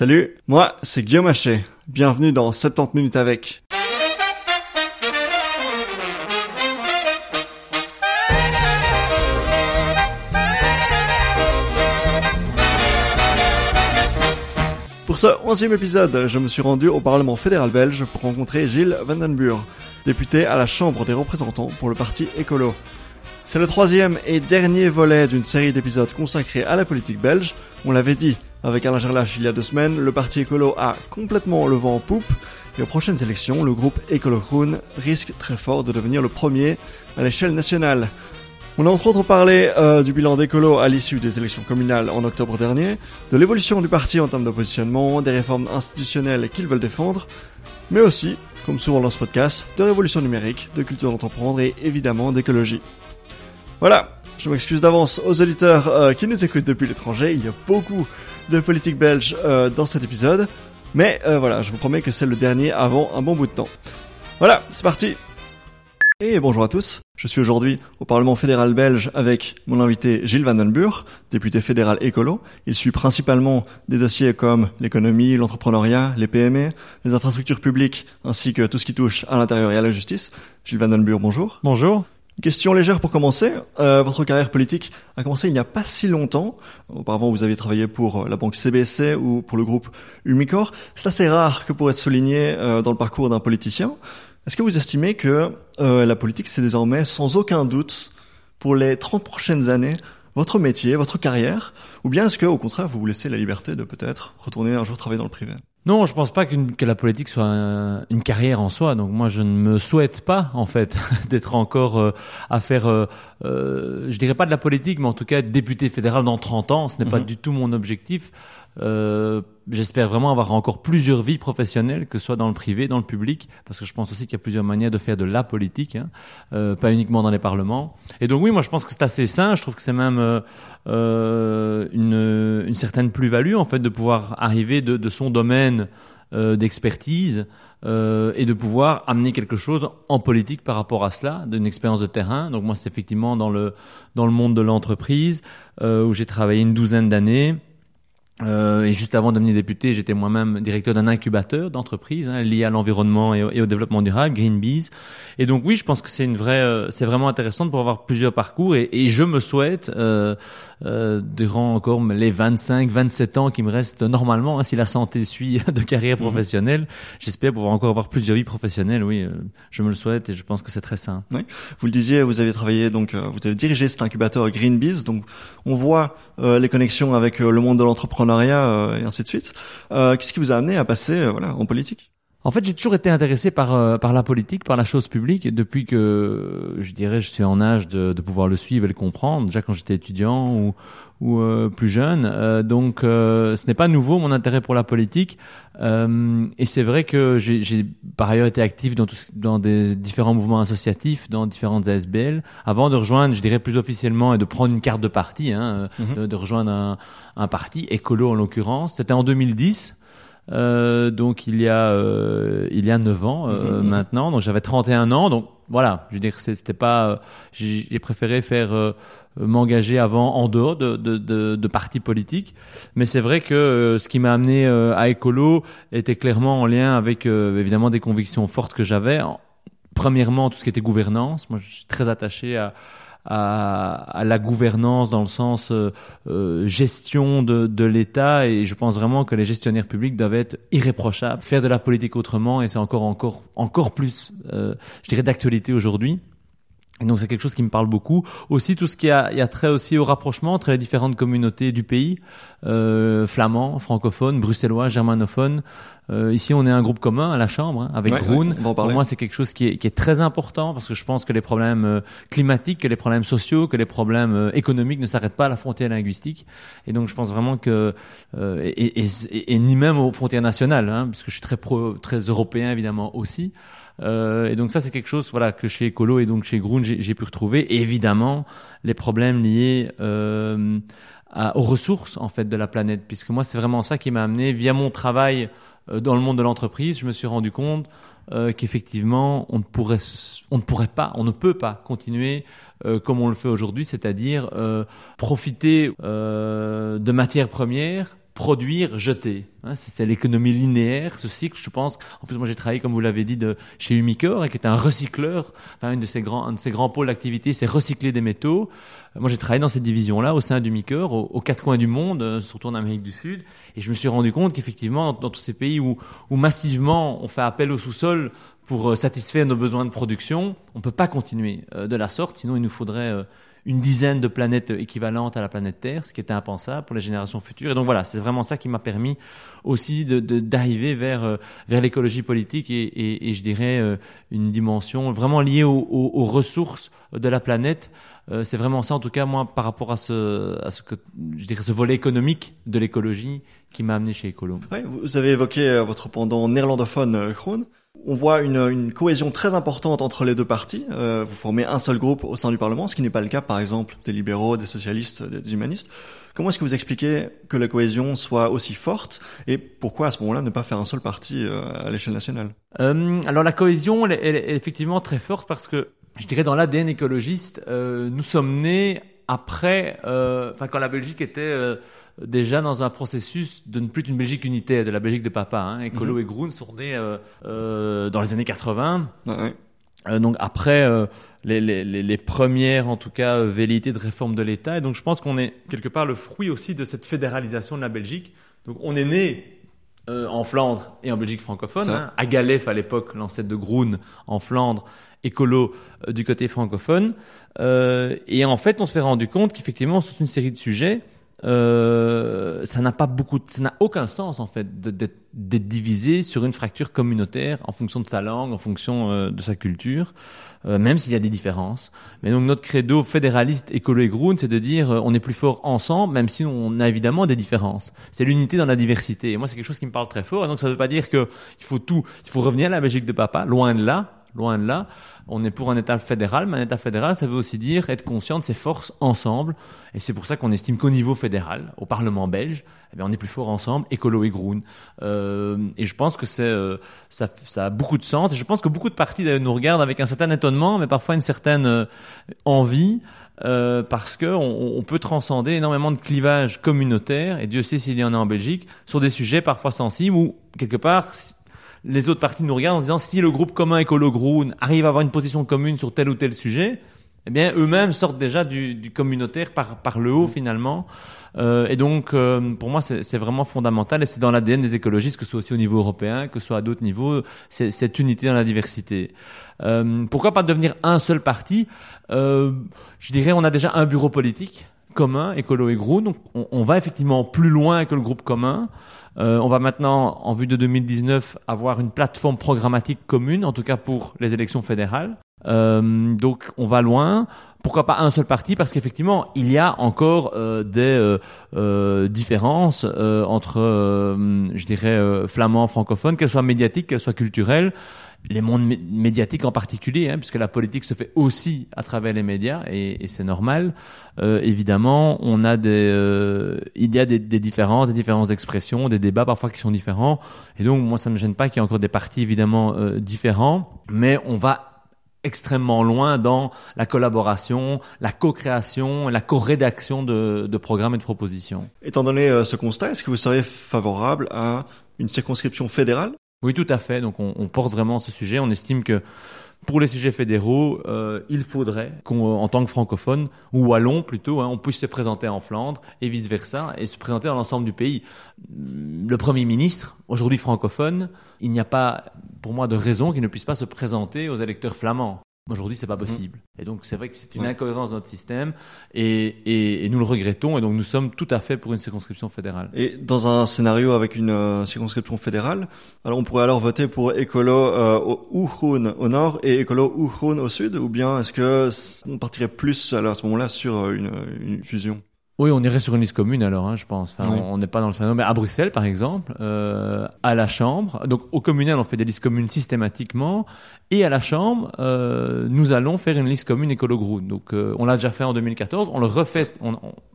Salut, moi c'est Guillaume Haché. Bienvenue dans 70 minutes avec. Pour ce onzième épisode, je me suis rendu au Parlement fédéral belge pour rencontrer Gilles Vandenburg, député à la Chambre des représentants pour le parti écolo. C'est le troisième et dernier volet d'une série d'épisodes consacrés à la politique belge. On l'avait dit avec Alain Gerlach il y a deux semaines, le parti écolo a complètement le vent en poupe et aux prochaines élections, le groupe Écolo Groen risque très fort de devenir le premier à l'échelle nationale. On a entre autres parlé euh, du bilan d'écolo à l'issue des élections communales en octobre dernier, de l'évolution du parti en termes de positionnement, des réformes institutionnelles qu'ils veulent défendre, mais aussi, comme souvent dans ce podcast, de révolution numérique, de culture d'entreprendre et évidemment d'écologie. Voilà, je m'excuse d'avance aux auditeurs euh, qui nous écoutent depuis l'étranger, il y a beaucoup de politique belge euh, dans cet épisode, mais voilà, je vous promets que c'est le dernier avant un bon bout de temps. Voilà, c'est parti et bonjour à tous, je suis aujourd'hui au Parlement fédéral belge avec mon invité Gilles Van Den député fédéral écolo. Il suit principalement des dossiers comme l'économie, l'entrepreneuriat, les PME, les infrastructures publiques, ainsi que tout ce qui touche à l'intérieur et à la justice. Gilles Van Den bonjour. Question légère pour commencer. Euh, votre carrière politique a commencé il n'y a pas si longtemps. Auparavant, vous aviez travaillé pour la banque CBC ou pour le groupe Umicor. C'est assez rare que pour être souligné euh, dans le parcours d'un politicien. Est-ce que vous estimez que euh, la politique, c'est désormais sans aucun doute pour les 30 prochaines années votre métier, votre carrière, ou bien est-ce que au contraire vous vous laissez la liberté de peut-être retourner un jour travailler dans le privé? Non, je pense pas que la politique soit une carrière en soi. Donc moi, je ne me souhaite pas en fait d'être encore euh, à faire, euh, euh, je dirais pas de la politique, mais en tout cas être député fédéral dans 30 ans. Ce n'est pas mhm. du tout mon objectif. Euh, j'espère vraiment avoir encore plusieurs vies professionnelles, que ce soit dans le privé, dans le public, parce que je pense aussi qu'il y a plusieurs manières de faire de la politique, hein, euh, pas uniquement dans les parlements. Et donc oui, moi je pense que c'est assez sain. Je trouve que c'est même euh, euh une, une, certaine plus-value en fait de pouvoir arriver de, de son domaine euh, d'expertise euh, et de pouvoir amener quelque chose en politique par rapport à cela, d'une expérience de terrain. Donc moi, c'est effectivement dans le dans le monde de l'entreprise euh, où j'ai travaillé une douzaine d'années. Euh, et juste avant de devenir député, j'étais moi-même directeur d'un incubateur d'entreprise hein, lié à l'environnement et, au développement durable, Greenbees. Et donc oui, je pense que c'est une vraie, euh, c'est vraiment intéressant de pouvoir avoir plusieurs parcours. Et, et je me souhaite, euh, euh durant encore les 25, 27 ans qui me restent normalement, hein, si la santé suit de carrière mhm. professionnelle, j'espère pouvoir encore avoir plusieurs vies professionnelles. Oui, euh, je me le souhaite et je pense que c'est très sain. Oui. Vous le disiez, vous avez travaillé donc, vous avez dirigé cet incubateur Greenbees. Donc on voit les connexions avec le monde de l'entrepreneuriat euh, et ainsi de suite. Euh, qu'est-ce qui vous a amené à passer euh, voilà, en politique? En fait, j'ai toujours été intéressé par par la politique, par la chose publique, depuis que je dirais je suis en âge de, de pouvoir le suivre et le comprendre. Déjà quand j'étais étudiant ou ou plus jeune, donc ce n'est pas nouveau mon intérêt pour la politique. et c'est vrai que j'ai par ailleurs été actif dans, tout, dans des différents mouvements associatifs, dans différentes ASBL, avant de rejoindre, je dirais plus officiellement, et de prendre une carte de parti, hein, mhm. de, de, rejoindre un, un parti, écolo en l'occurrence. C'était en 2010. Euh, donc il y a euh, il y a 9 ans euh, mhm. maintenant. Donc j'avais 31 ans. Donc voilà. Je veux dire c'était pas euh, j'ai préféré faire euh, m'engager avant en dehors de, de, de, de partis politiques. Mais c'est vrai que ce qui m'a amené à écolo était clairement en lien avec évidemment des convictions fortes que j'avais. Premièrement tout ce qui était gouvernance. Moi je suis très attaché à à, la gouvernance dans le sens euh, euh, gestion de, de l'État et je pense vraiment que les gestionnaires publics doivent être irréprochables, faire de la politique autrement et c'est encore encore encore plus, euh, je dirais, d'actualité aujourd'hui. Et donc c'est quelque chose qui me parle beaucoup. Aussi tout ce qui a, il y a trait aussi au rapprochement entre les différentes communautés du pays, euh, flamands, francophones, bruxellois, germanophones. Euh, ici on est un groupe commun à la Chambre hein, avec ouais, Pour moi c'est quelque chose qui est, qui est, très important parce que je pense que les problèmes euh, climatiques, que les problèmes sociaux, que les problèmes euh, économiques ne s'arrêtent pas à la frontière linguistique. Et donc je pense vraiment que euh, et, et, et, ni même aux frontières nationales, hein, puisque je suis très pro, très européen évidemment aussi. Euh, et donc ça, c'est quelque chose voilà que chez Ecolo et donc chez Groen, j'ai pu retrouver. Et évidemment, les problèmes liés euh, à, aux ressources en fait de la planète, puisque moi, c'est vraiment ça qui m'a amené via mon travail euh, dans le monde de l'entreprise. Je me suis rendu compte euh, qu'effectivement, on ne pourrait, on ne pourrait pas, on ne peut pas continuer euh, comme on le fait aujourd'hui, c'est-à-dire profiter de matières premières produire, jeter. Hein, c'est l'économie linéaire, ce cycle, je pense. En plus, moi, j'ai travaillé, comme vous l'avez dit, chez Umicore, qui est un recycleur. Enfin, une de ses grands, un de ses grands pôles d'activité, c'est recycler des métaux. Moi, j'ai travaillé dans cette division-là, au sein d'Umicore, aux, aux quatre coins du monde, euh, surtout en Amérique du Sud. Et je me suis rendu compte qu'effectivement, dans, tous ces pays où, massivement on fait appel au sous-sol pour euh, satisfaire nos besoins de production, on peut pas continuer euh, de la sorte, sinon il nous faudrait une dizaine de planètes équivalentes à la planète Terre, ce qui était impensable pour les générations futures. Et donc voilà, c'est vraiment ça qui m'a permis aussi de d'arriver vers euh, vers l'écologie politique et, et, et, je dirais euh, une dimension vraiment liée aux, aux, ressources de la planète. Euh, c'est vraiment ça, en tout cas moi, par rapport à ce à ce que je dirais ce volet économique de l'écologie qui m'a amené chez Ecolo. Oui, vous avez évoqué votre pendant néerlandophone, Kroon. On voit une, une, cohésion très importante entre les deux partis. Euh, vous formez un seul groupe au sein du Parlement, ce qui n'est pas le cas, par exemple, des libéraux, des socialistes, des humanistes. Comment est-ce que vous expliquez que la cohésion soit aussi forte et pourquoi à ce moment-là ne pas faire un seul parti euh, à l'échelle nationale? Euh, Alors la cohésion, elle, elle, est effectivement très forte parce que, je dirais, dans l'ADN écologiste, euh, nous sommes nés après, euh, enfin quand la Belgique était déjà dans un processus de ne plus d'une Belgique unitaire, de la Belgique de papa. Hein. Écolo mhm. et Groen sont nés euh, euh, dans les années 80. Euh, donc après euh, les, les, les, premières, en tout cas, euh, velléités de réforme de l'État. Et donc je pense qu'on est quelque part le fruit aussi de cette fédéralisation de la Belgique. Donc on est né en Flandre et en Belgique francophone. Hein. À Galef à l'époque, l'ancêtre de Groen en Flandre, écolo du côté francophone. et en fait, on s'est rendu compte qu'effectivement, sur une série de sujets, euh, ça n'a pas beaucoup, ça n'a aucun sens en fait d'être divisé sur une fracture communautaire en fonction de sa langue, en fonction euh, de sa culture, euh, même s'il y a des différences. Mais donc notre credo fédéraliste écolo et ground, c'est de dire on est plus fort ensemble, même si on a évidemment des différences. C'est l'unité dans la diversité. Et moi, c'est quelque chose qui me parle très fort. Et donc ça ne veut pas dire que il faut tout, il faut revenir à la Belgique de papa, loin de là loin de là. On est pour un État fédéral, mais un État fédéral, ça veut aussi dire être conscient de ses forces ensemble. Et c'est pour ça qu'on estime qu'au niveau fédéral, au Parlement belge, eh on est plus fort ensemble, écolo et groen. Euh, et je pense que euh, ça, a beaucoup de sens. Et je pense que beaucoup de partis nous regardent avec un certain étonnement, mais parfois une certaine euh, envie. Parce que on, on, peut transcender énormément de clivages communautaires, et Dieu sait s'il y en a en Belgique, sur des sujets parfois sensibles où, quelque part, les autres partis nous regardent en disant si le groupe commun écolo Groen arrive à avoir une position commune sur tel ou tel sujet, eh bien eux-mêmes sortent déjà du, du, communautaire par, par le haut finalement. Euh, et donc euh, pour moi c'est vraiment fondamental et c'est dans l'ADN des écologistes que ce soit aussi au niveau européen, que ce soit à d'autres niveaux, c'est cette unité dans la diversité. Euh, pourquoi pas devenir un seul parti? Euh, Je dirais on a déjà un bureau politique commun, écolo et donc on, on va effectivement plus loin que le groupe commun. Euh, on va maintenant, en vue de 2019, avoir une plateforme programmatique commune, en tout cas pour les élections fédérales. Euh, donc on va loin. Pourquoi pas un seul parti? Parce qu'effectivement, il y a encore euh, des euh, différences entre, je dirais, flamands, francophones, qu'elles soient médiatiques, qu'elles soient culturelles les mondes médiatiques en particulier, hein, puisque la politique se fait aussi à travers les médias, et, et c'est normal. Euh, évidemment, on a des, euh, il y a des, des, différences, des différences d'expression, des débats parfois qui sont différents, et donc moi ça ne me gêne pas qu'il y ait encore des partis évidemment euh, différents, mais on va extrêmement loin dans la collaboration, la co-création, la co-rédaction de, de, programmes et de propositions. Étant donné euh, ce constat, est-ce que vous seriez favorable à une circonscription fédérale? Oui, tout à fait. Donc on, on, porte vraiment ce sujet. On estime que pour les sujets fédéraux, euh, il faudrait qu'en tant que francophone, ou wallon plutôt, hein, on puisse se présenter en Flandre et vice-versa, et se présenter dans l'ensemble du pays. Le Premier ministre, aujourd'hui francophone, il n'y a pas, pour moi, de raison qu'il ne puisse pas se présenter aux électeurs flamands. Aujourd'hui, c'est pas mhm. possible. Et donc, c'est vrai que c'est une incohérence dans notre système, et, et, et, nous le regrettons. Et donc, nous sommes tout à fait pour une circonscription fédérale. Et dans un scénario avec une euh, circonscription fédérale, alors on pourrait alors voter pour écolo euh, au au nord et écolo Uhroun au sud, ou bien est-ce que on partirait plus alors, à ce moment-là sur euh, une, une fusion? Oui, on irait sur une liste commune alors, hein, je pense. Enfin, On n'est pas dans le scénario, mais à Bruxelles, par exemple, euh, à la Chambre, donc au communal, on fait des listes communes systématiquement, et à la Chambre, euh, nous allons faire une liste commune écolo ground. Donc, euh, on l'a déjà fait en 2014, on le refait.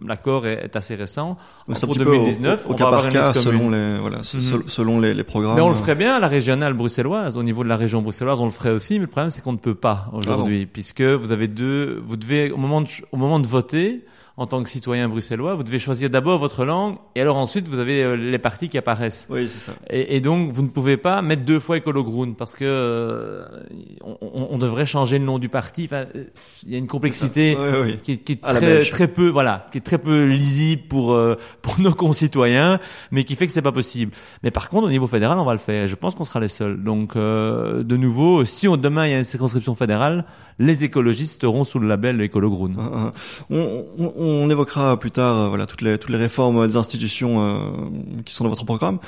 L'accord est, assez récent. pour 2019, au, on cas va par cas, selon les voilà, mhm. selon les, les, programmes. Mais on le ferait bien à la régionale bruxelloise, au niveau de la région bruxelloise, on le ferait aussi. Mais le problème, c'est qu'on ne peut pas aujourd'hui, puisque vous avez deux, vous devez au moment de, au moment de voter en tant que citoyen bruxellois, vous devez choisir d'abord votre langue et alors ensuite vous avez euh, les partis qui apparaissent. Oui, c'est ça. Et, et, donc vous ne pouvez pas mettre deux fois Écolo Groen parce que euh, on, on, devrait changer le nom du parti. Enfin, il y a une complexité oui, oui. qui, qui, est très, très, peu, voilà, qui est très peu lisible pour euh, pour nos concitoyens, mais qui fait que c'est pas possible. Mais par contre, au niveau fédéral, on va le faire. Je pense qu'on sera les seuls. Donc, euh, de nouveau, si on, demain il y a une circonscription fédérale, les écologistes seront sous le label Écolo Groen. On, on, on, évoquera plus tard euh, voilà toutes les toutes les réformes des institutions euh, qui sont dans votre programme.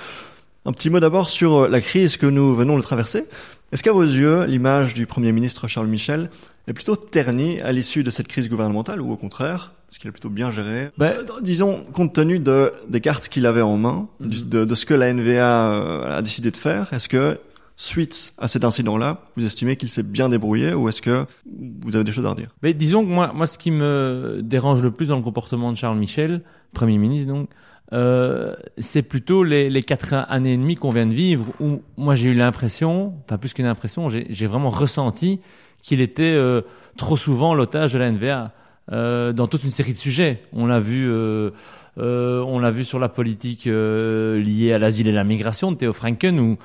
Un petit mot d'abord sur euh, la crise que nous venons de traverser. Est-ce qu'à vos yeux, l'image du Premier ministre Charles Michel est plutôt ternie à l'issue de cette crise gouvernementale ou au contraire, est-ce qu'il a plutôt bien géré? Ben, Disons, compte tenu de, des cartes qu'il avait en main, mm-hmm. de, de, ce que la NVA a décidé de faire, est-ce que suite à cet incident-là, vous estimez qu'il s'est bien débrouillé ou est-ce que vous avez des choses à redire? Mais disons que moi, moi, ce qui me dérange le plus dans le comportement de Charles Michel, Premier ministre donc, euh, c'est plutôt les, les quatre années et demie qu'on vient de vivre où moi j'ai eu l'impression, enfin plus qu'une impression, j'ai vraiment ressenti qu'il était euh, trop souvent l'otage de la NVA euh, dans toute une série de sujets. On l'a vu. Euh, euh, on l'a vu sur la politique euh, liée à l'asile et la migration de Theo Franken, où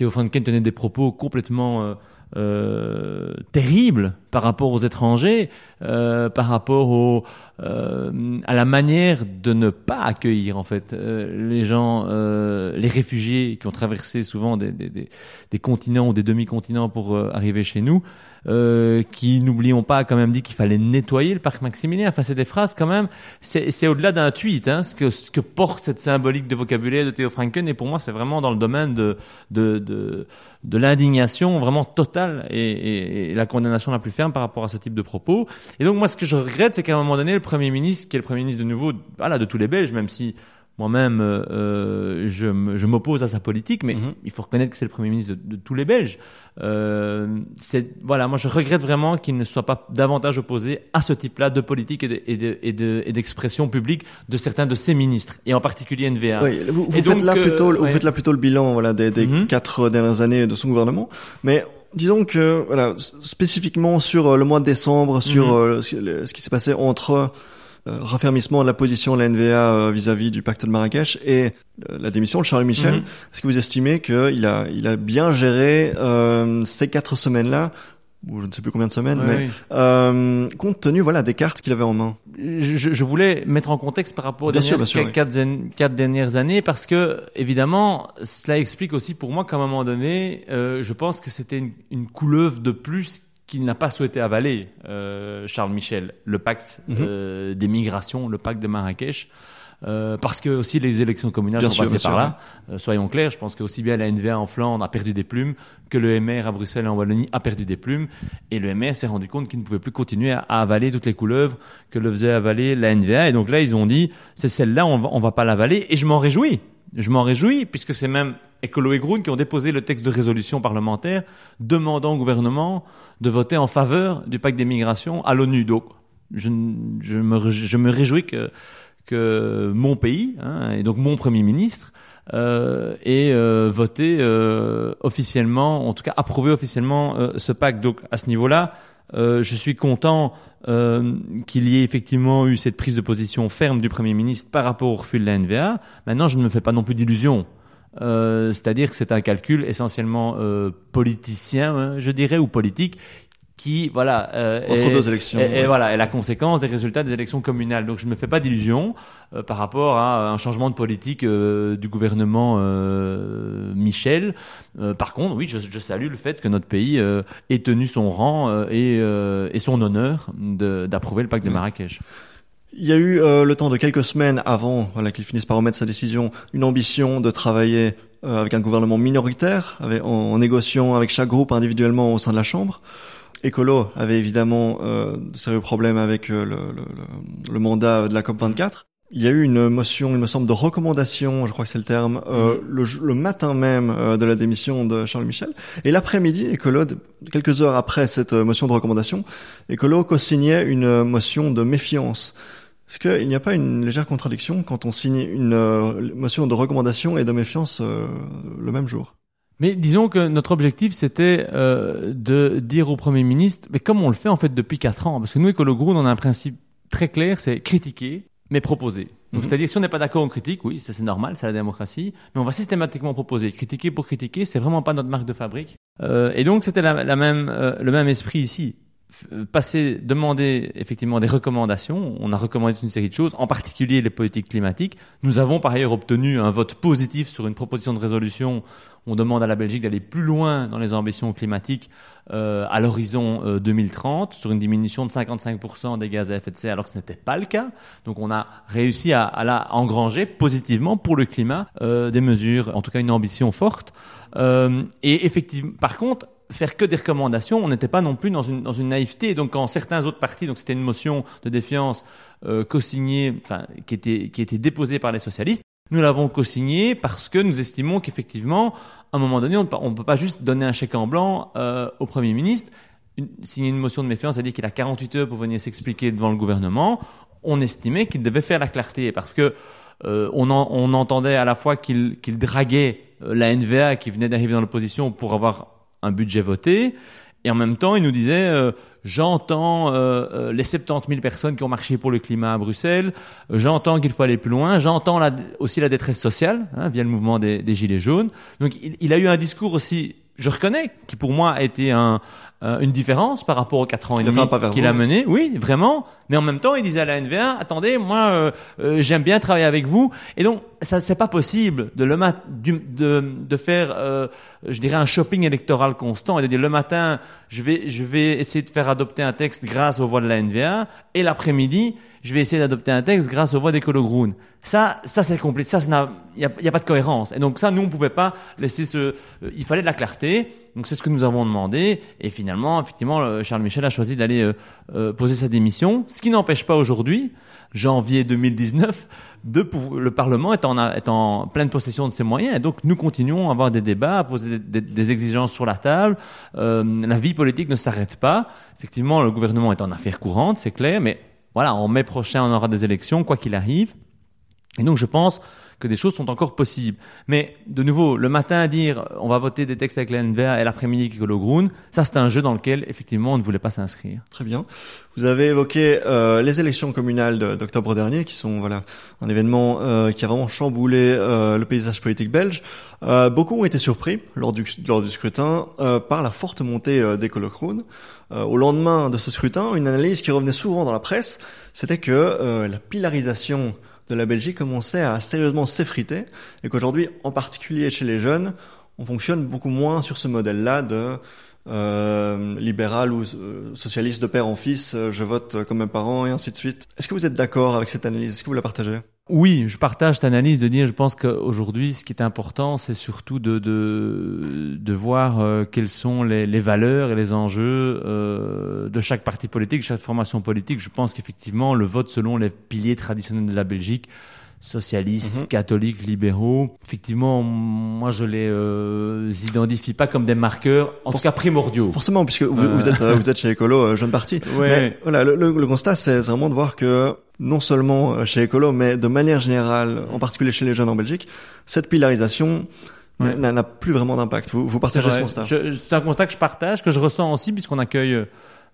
Theo Franken tenait des propos complètement euh, euh, terribles par rapport aux étrangers, euh, par rapport au, euh, à la manière de ne pas accueillir en fait euh, les gens, euh, les réfugiés qui ont traversé souvent des, continents ou des demi-continents pour arriver chez nous. Qui, n'oublions pas, quand même dit qu'il fallait nettoyer le parc Maximilien. Enfin, c'est des phrases quand même, c'est au-delà d'un tweet, hein, ce, que, porte cette symbolique de vocabulaire de Theo Franken. Et pour moi, c'est vraiment dans le domaine de, de, l'indignation vraiment totale et, et, et, la condamnation la plus ferme par rapport à ce type de propos. Et donc, moi, ce que je regrette, c'est qu'à un moment donné, le Premier ministre, qui est le Premier ministre de nouveau, voilà, de tous les Belges, même si moi-même, euh, je, je m'oppose à sa politique, mais mm-hmm. il faut reconnaître que c'est le premier ministre de, de tous les Belges. Euh, voilà, moi je regrette vraiment qu'il ne soit pas davantage opposé à ce type-là de politique et d'expression de, de, publique de certains de ses ministres, et en particulier NVA. Oui, vous, vous faites là plutôt, vous faites là plutôt le bilan voilà des, des mm-hmm. quatre dernières années de son gouvernement, mais disons que voilà spécifiquement sur le mois de décembre, sur mm-hmm. ce qui s'est passé entre euh, raffermissement de la position de la NVA euh, vis-à-vis du pacte de Marrakech et euh, la démission de Charles Michel. Mhm. Est-ce que vous estimez qu'il a, il a bien géré ces quatre semaines-là ou je ne sais plus combien de semaines, mais Euh, compte tenu voilà des cartes qu'il avait en main. Je, je, voulais mettre en contexte par rapport aux dernières, sûr, sûr, quatre, oui. quatre, dernières années, parce que évidemment, cela explique aussi pour moi qu'à un moment donné, euh, je pense que c'était une, une couleuvre de plus qu'il n'a pas souhaité avaler, euh, Charles Michel, le pacte mm -hmm. euh, des migrations, le pacte de Marrakech. Euh, parce que aussi les élections communales bien sont sûr, passées par sûr, là. Ouais. Euh, soyons clairs, je pense que aussi bien la NVA en Flandre a perdu des plumes que le MR à Bruxelles et en Wallonie a perdu des plumes. Et le MR s'est rendu compte qu'il ne pouvait plus continuer à, à, avaler toutes les couleuvres que le faisait avaler la NVA. Et donc là, ils ont dit, c'est celle-là, on va, on va pas l'avaler. Et je m'en réjouis. Je m'en réjouis puisque c'est même Écolo et Groen qui ont déposé le texte de résolution parlementaire demandant au gouvernement de voter en faveur du pacte des migrations à l'ONU. Donc, je, je, me, je me réjouis que, mon pays, hein, et donc mon Premier ministre, euh, ait euh, voté euh, officiellement, en tout cas approuvé officiellement euh, ce pacte. Donc, à ce niveau-là, je suis content qu'il y ait effectivement eu cette prise de position ferme du Premier ministre par rapport au refus de la NVA. Maintenant, je ne me fais pas non plus d'illusions. C'est-à-dire que c'est un calcul essentiellement politicien, hein, je dirais, ou politique, qui voilà euh, entre est, deux élections et, ouais. voilà est la conséquence des résultats des élections communales donc je ne me fais pas d'illusions euh, par rapport à un changement de politique euh, du gouvernement euh, Michel euh, par contre oui je, je, salue le fait que notre pays ait tenu son rang et, et, son honneur d'approuver le pacte de Marrakech il y a eu euh, le temps de quelques semaines avant voilà, qu'il finisse par remettre sa décision, une ambition de travailler euh, avec un gouvernement minoritaire, avec, en, en, négociant avec chaque groupe individuellement au sein de la Chambre. Écolo avait évidemment euh, de sérieux problèmes avec euh, le, le, le, mandat de la COP 24. Il y a eu une motion, il me semble, de recommandation, je crois que c'est le terme, euh, mmh. le, le, matin même euh, de la démission de Charles Michel. Et l'après-midi, Écolo, quelques heures après cette motion de recommandation, Écolo co-signait une motion de méfiance est-ce qu'il n'y a pas une légère contradiction quand on signe une euh, motion de recommandation et de méfiance euh, le même jour? Mais disons que notre objectif, c'était euh, de dire au Premier ministre, mais comme on le fait en fait depuis quatre ans, parce que nous, Écolo Groen, on a un principe très clair, c'est critiquer, mais proposer. Donc, Mhm. c'est-à-dire, si on n'est pas d'accord, on critique, oui, ça c'est normal, c'est la démocratie, mais on va systématiquement proposer. Critiquer pour critiquer, c'est vraiment pas notre marque de fabrique. Euh, et donc, c'était la, la même, euh, le même esprit ici. F- Passer, demander effectivement des recommandations. On a recommandé une série de choses, en particulier les politiques climatiques. Nous avons par ailleurs obtenu un vote positif sur une proposition de résolution. On demande à la Belgique d'aller plus loin dans les ambitions climatiques euh, à l'horizon euh, 2030 sur une diminution de 55% des gaz à effet de serre alors que ce n'était pas le cas. Donc on a réussi à, la engranger positivement pour le climat euh, des mesures, en tout cas une ambition forte. Euh, et effectivement, par contre, faire que des recommandations, on n'était pas non plus dans une, dans une naïveté. Donc quand certains autres partis, donc c'était une motion de défiance euh, co-signée, enfin qui était qui était déposée par les socialistes, nous l'avons co-signée parce que nous estimons qu'effectivement, à un moment donné, on ne peut pas juste donner un chèque en blanc euh, au Premier ministre, signer une motion de méfiance, c'est-à-dire qu'il a 48 heures pour venir s'expliquer devant le gouvernement. On estimait qu'il devait faire la clarté parce que euh, on, en- on entendait à la fois qu'il qu'il draguait euh, la NVA qui venait d'arriver dans l'opposition pour avoir un budget voté, et en même temps, il nous disait euh, j'entends euh, euh, les 70 000 personnes qui ont marché pour le climat à Bruxelles, j'entends qu'il faut aller plus loin, j'entends la- aussi la détresse sociale hein, via le mouvement des, des gilets jaunes. Donc, il, il a eu un discours aussi, je reconnais, qui pour moi a été un, euh, une différence par rapport aux quatre ans et demi qu'il a mené. Oui, vraiment. Mais en même temps, il disait à la NVA, attendez, moi, euh, euh, j'aime bien travailler avec vous. Et donc, ça, c'est pas possible de le mat- du- de, de faire, euh, je dirais, un shopping électoral constant et de dire le matin, je vais, je vais essayer de faire adopter un texte grâce aux voix de la NVA, et l'après-midi, je vais essayer d'adopter un texte grâce aux voix des Groen. Ça, ça c'est compliqué. Ça, il n'y a, y a pas de cohérence. Et donc ça, nous, on pouvait pas laisser ce. euh, il fallait de la clarté. Donc c'est ce que nous avons demandé. Et finalement, effectivement, Charles Michel a choisi d'aller euh, euh, poser sa démission. Ce qui n'empêche pas aujourd'hui, janvier 2019, de le Parlement est en, est en pleine possession de ses moyens. Et donc nous continuons à avoir des débats, à poser des, des- des exigences sur la table. Euh, la vie politique ne s'arrête pas. Effectivement, le gouvernement est en affaires courantes, c'est clair. Mais voilà, en mai prochain, on aura des élections, quoi qu'il arrive. Et donc je pense que des choses sont encore possibles. Mais de nouveau, le matin dire euh, on va voter des textes avec la et l'après-midi avec le Groen, ça c'est un jeu dans lequel effectivement on ne voulait pas s'inscrire. Très bien. Vous avez évoqué euh, les élections communales d'octobre dernier, qui sont voilà un événement euh, qui a vraiment chamboulé euh, le paysage politique belge. Euh, beaucoup ont été surpris lors du, lors du scrutin euh, par la forte montée euh, des Colochroon. Euh, au lendemain de ce scrutin, une analyse qui revenait souvent dans la presse, c'était que la pilarisation de la Belgique commençait à sérieusement s'effriter et qu'aujourd'hui, en particulier chez les jeunes, on fonctionne beaucoup moins sur ce modèle-là de euh, libéral ou euh, socialiste de père en fils, euh, je vote comme mes parents et ainsi de suite. Est-ce que vous êtes d'accord avec cette analyse? Est-ce que vous la partagez? Oui, je partage cette analyse de dire, je pense qu'aujourd'hui, ce qui est important, c'est surtout de, de, de voir quelles sont les, valeurs et les enjeux de chaque parti politique, chaque formation politique. Je pense qu'effectivement, le vote selon les piliers traditionnels de la Belgique, socialistes, Mhm. catholiques, libéraux, effectivement, moi, je les euh, identifie pas comme des marqueurs, en tout cas primordiaux. Forcément, puisque vous, Euh. vous êtes euh, vous êtes chez Écolo, euh, jeune parti. Ouais. Mais voilà, le, le- le constat, c'est vraiment de voir que non seulement euh, chez Écolo, mais de manière générale, en particulier chez les jeunes en Belgique, cette pilarisation Ouais. n'a plus vraiment d'impact. Vous, vous partagez ce constat C'est un constat que je partage, que je ressens aussi, puisqu'on accueille,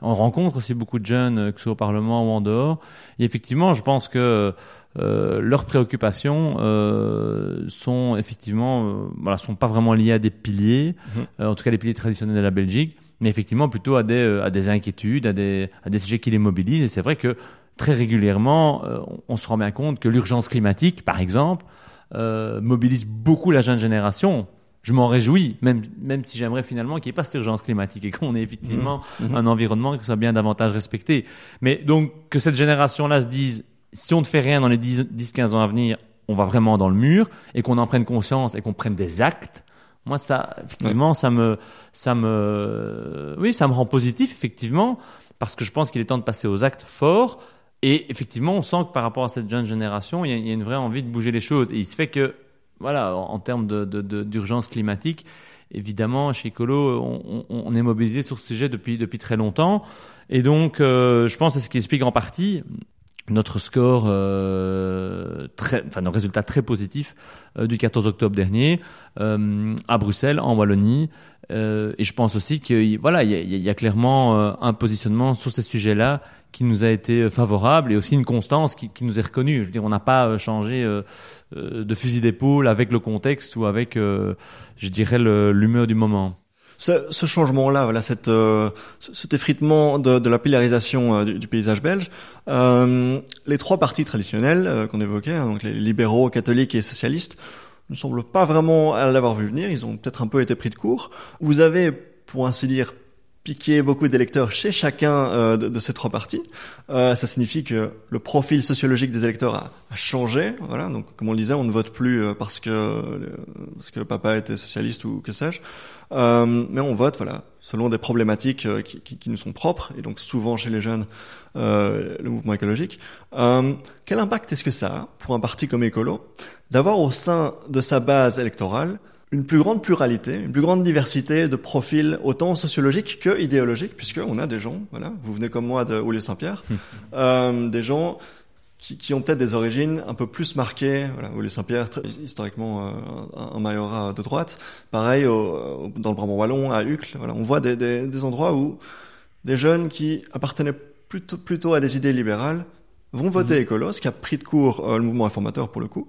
on rencontre aussi beaucoup de jeunes, que ce soit au Parlement ou en dehors. Et effectivement, je pense que euh, leurs préoccupations euh, sont effectivement, euh, voilà, sont pas vraiment liées à des piliers, Mhm. euh, en tout cas les piliers traditionnels de la Belgique, mais effectivement plutôt à des, euh, à des inquiétudes, à des, à des sujets qui les mobilisent. Et c'est vrai que très régulièrement, on, se rend bien compte que l'urgence climatique, par exemple, mobilise beaucoup la jeune génération. Je m'en réjouis, même, même si j'aimerais finalement qu'il n'y ait pas cette urgence climatique et qu'on ait effectivement Mhm. un environnement qui soit bien davantage respecté. Mais donc, que cette génération-là se dise, si on ne fait rien dans les 10 10-15 ans à venir, on va vraiment dans le mur, et qu'on en prenne conscience et qu'on prenne des actes, moi, ça, effectivement, ça me, ça me, oui, ça me rend positif, effectivement, parce que je pense qu'il est temps de passer aux actes forts. Et effectivement, on sent que par rapport à cette jeune génération, il y a, il y a une vraie envie de bouger les choses. Et il se fait que, voilà, en, en termes de, de, de- d'urgence climatique, évidemment, chez Colo, on, on- on est mobilisé sur ce sujet depuis, depuis très longtemps. Et donc, euh, je pense que c'est ce qui explique en partie notre score, euh, très, enfin nos résultats très positifs euh, du 14 octobre dernier euh, à Bruxelles, en Wallonie. Euh, et je pense aussi que voilà, il y y a clairement euh, un positionnement sur ces sujets-là qui nous a été favorable et aussi une constance qui, qui nous est reconnue. Je veux dire, on n'a pas changé de fusil d'épaule avec le contexte ou avec, je dirais, l'humeur du moment. Ce, ce changement-là, voilà, euh, cet effritement de, de la pilarisation du, du, paysage belge, euh, les trois partis traditionnels qu'on évoquait, hein, donc les libéraux, catholiques et socialistes, ne semblent pas vraiment l'avoir vu venir. Ils ont peut-être un peu été pris de court. Vous avez, pour ainsi dire, piqué beaucoup d'électeurs chez chacun euh, de, ces trois partis. Euh, ça signifie que le profil sociologique des électeurs a, changé. Voilà, donc comme on le disait, on ne vote plus euh, parce que parce que papa était socialiste ou que sais-je, euh, mais on vote voilà selon des problématiques euh, qui, qui, qui, nous sont propres et donc souvent chez les jeunes le mouvement écologique. quel impact est-ce que ça a pour un parti comme Écolo d'avoir au sein de sa base électorale une plus grande pluralité, une plus grande diversité de profils, autant sociologiques que idéologiques, puisqu'on a des gens, voilà, vous venez comme moi de Oulé Saint-Pierre, euh, des gens qui, qui ont peut-être des origines un peu plus marquées. Voilà, Oulé Saint-Pierre, historiquement euh, un, un, majorat de droite. Pareil au, dans le Brabant wallon, à Uccle. Voilà, on voit des, des, des, endroits où des jeunes qui appartenaient plutôt, plutôt à des idées libérales vont voter mmh. écolo, ce qui a pris de court euh, le mouvement informateur pour le coup.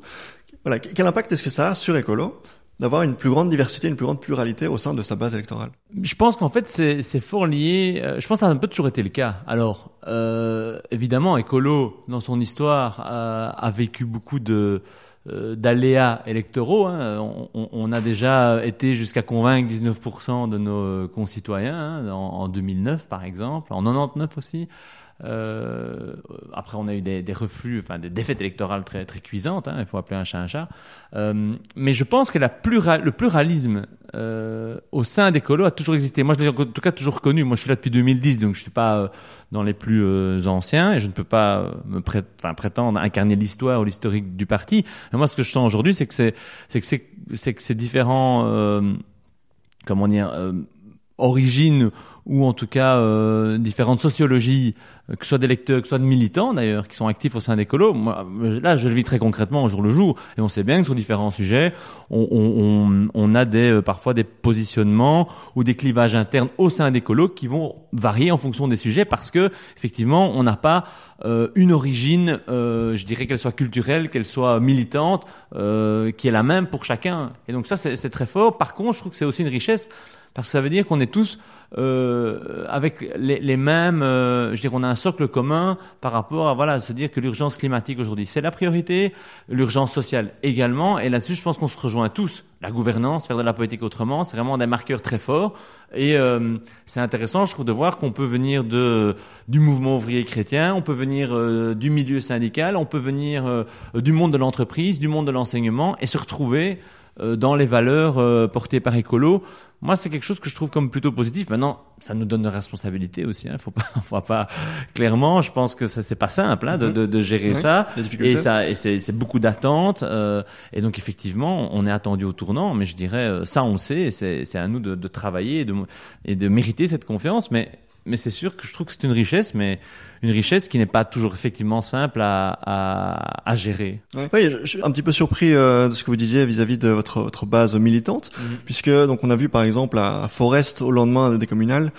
Voilà, quel impact est-ce que ça a sur écolo? D'avoir une plus grande diversité, une plus grande pluralité au sein de sa base électorale Je pense qu'en fait, c'est fort lié. Euh, je pense que ça a un peu toujours été le cas. Alors, euh, évidemment, Écolo, dans son histoire, a, a vécu beaucoup de euh, d'aléas électoraux. Hein. On, on, a déjà été jusqu'à convaincre 19% de nos concitoyens hein, en, 2009, par exemple, en 99 aussi. Euh, après, on a eu des, des, reflux, enfin des défaites électorales très très cuisantes. Hein, il faut appeler un chat un chat. Euh, mais je pense que la plural, le pluralisme euh, au sein des colos a toujours existé. Moi, je l'ai en tout cas toujours connu. Moi, je suis là depuis 2010, donc je suis pas euh, dans les plus euh, anciens et je ne peux pas me pré enfin, prétendre incarner l'histoire ou l'historique du parti. Mais moi, ce que je sens aujourd'hui, c'est que c'est que que ces différents comment dire origines ou en tout cas euh, différentes sociologies, euh, que ce soit des lecteurs, que ce soit de militants d'ailleurs, qui sont actifs au sein des colos. Moi, là, je le vis très concrètement au jour le jour, et on sait bien que sur différents sujets, on, on, on a des euh, parfois des positionnements ou des clivages internes au sein des colos qui vont varier en fonction des sujets, parce que effectivement, on n'a pas euh, une origine, euh, je dirais qu'elle soit culturelle, qu'elle soit militante, euh, qui est la même pour chacun. Et donc ça, c'est très fort. Par contre, je trouve que c'est aussi une richesse parce que ça veut dire qu'on est tous euh, avec les, les mêmes, euh, je dirais, on a un socle commun par rapport à voilà, se dire que l'urgence climatique aujourd'hui c'est la priorité, l'urgence sociale également, et là-dessus je pense qu'on se rejoint tous. La gouvernance, faire de la politique autrement, c'est vraiment des marqueurs très forts. Et euh, c'est intéressant, je trouve, de voir qu'on peut venir de du mouvement ouvrier chrétien, on peut venir euh, du milieu syndical, on peut venir euh, du monde de l'entreprise, du monde de l'enseignement, et se retrouver euh, dans les valeurs portées par écolo moi, c'est quelque chose que je trouve comme plutôt positif. Maintenant, ça nous donne de responsabilités aussi. Hein. Faut pas, faut pas clairement. Je pense que ça c'est pas simple hein, de, mhm. de, de, gérer ça. Et ça, et c'est beaucoup d'attentes. Euh, et donc effectivement, on est attendu au tournant. Mais je dirais, euh, ça, on le sait. C'est à nous de, de travailler et de, et de mériter cette confiance. Mais mais c'est sûr que je trouve que c'est une richesse, mais une richesse qui n'est pas toujours effectivement simple à, à, à gérer. Oui, je suis un petit peu surpris euh, de ce que vous disiez vis-à-vis de votre, votre base militante, mhm. puisque donc on a vu par exemple à Forest au lendemain des communales,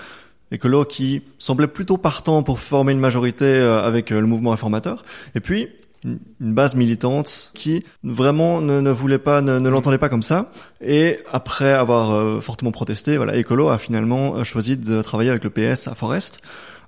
écolo qui semblait plutôt partant pour former une majorité euh, avec euh, le mouvement réformateur, et puis une, base militante qui vraiment ne, ne voulait pas, ne, ne l'entendait pas comme ça. Et après avoir euh, fortement protesté, voilà, Écolo a finalement choisi de travailler avec le PS à Forest.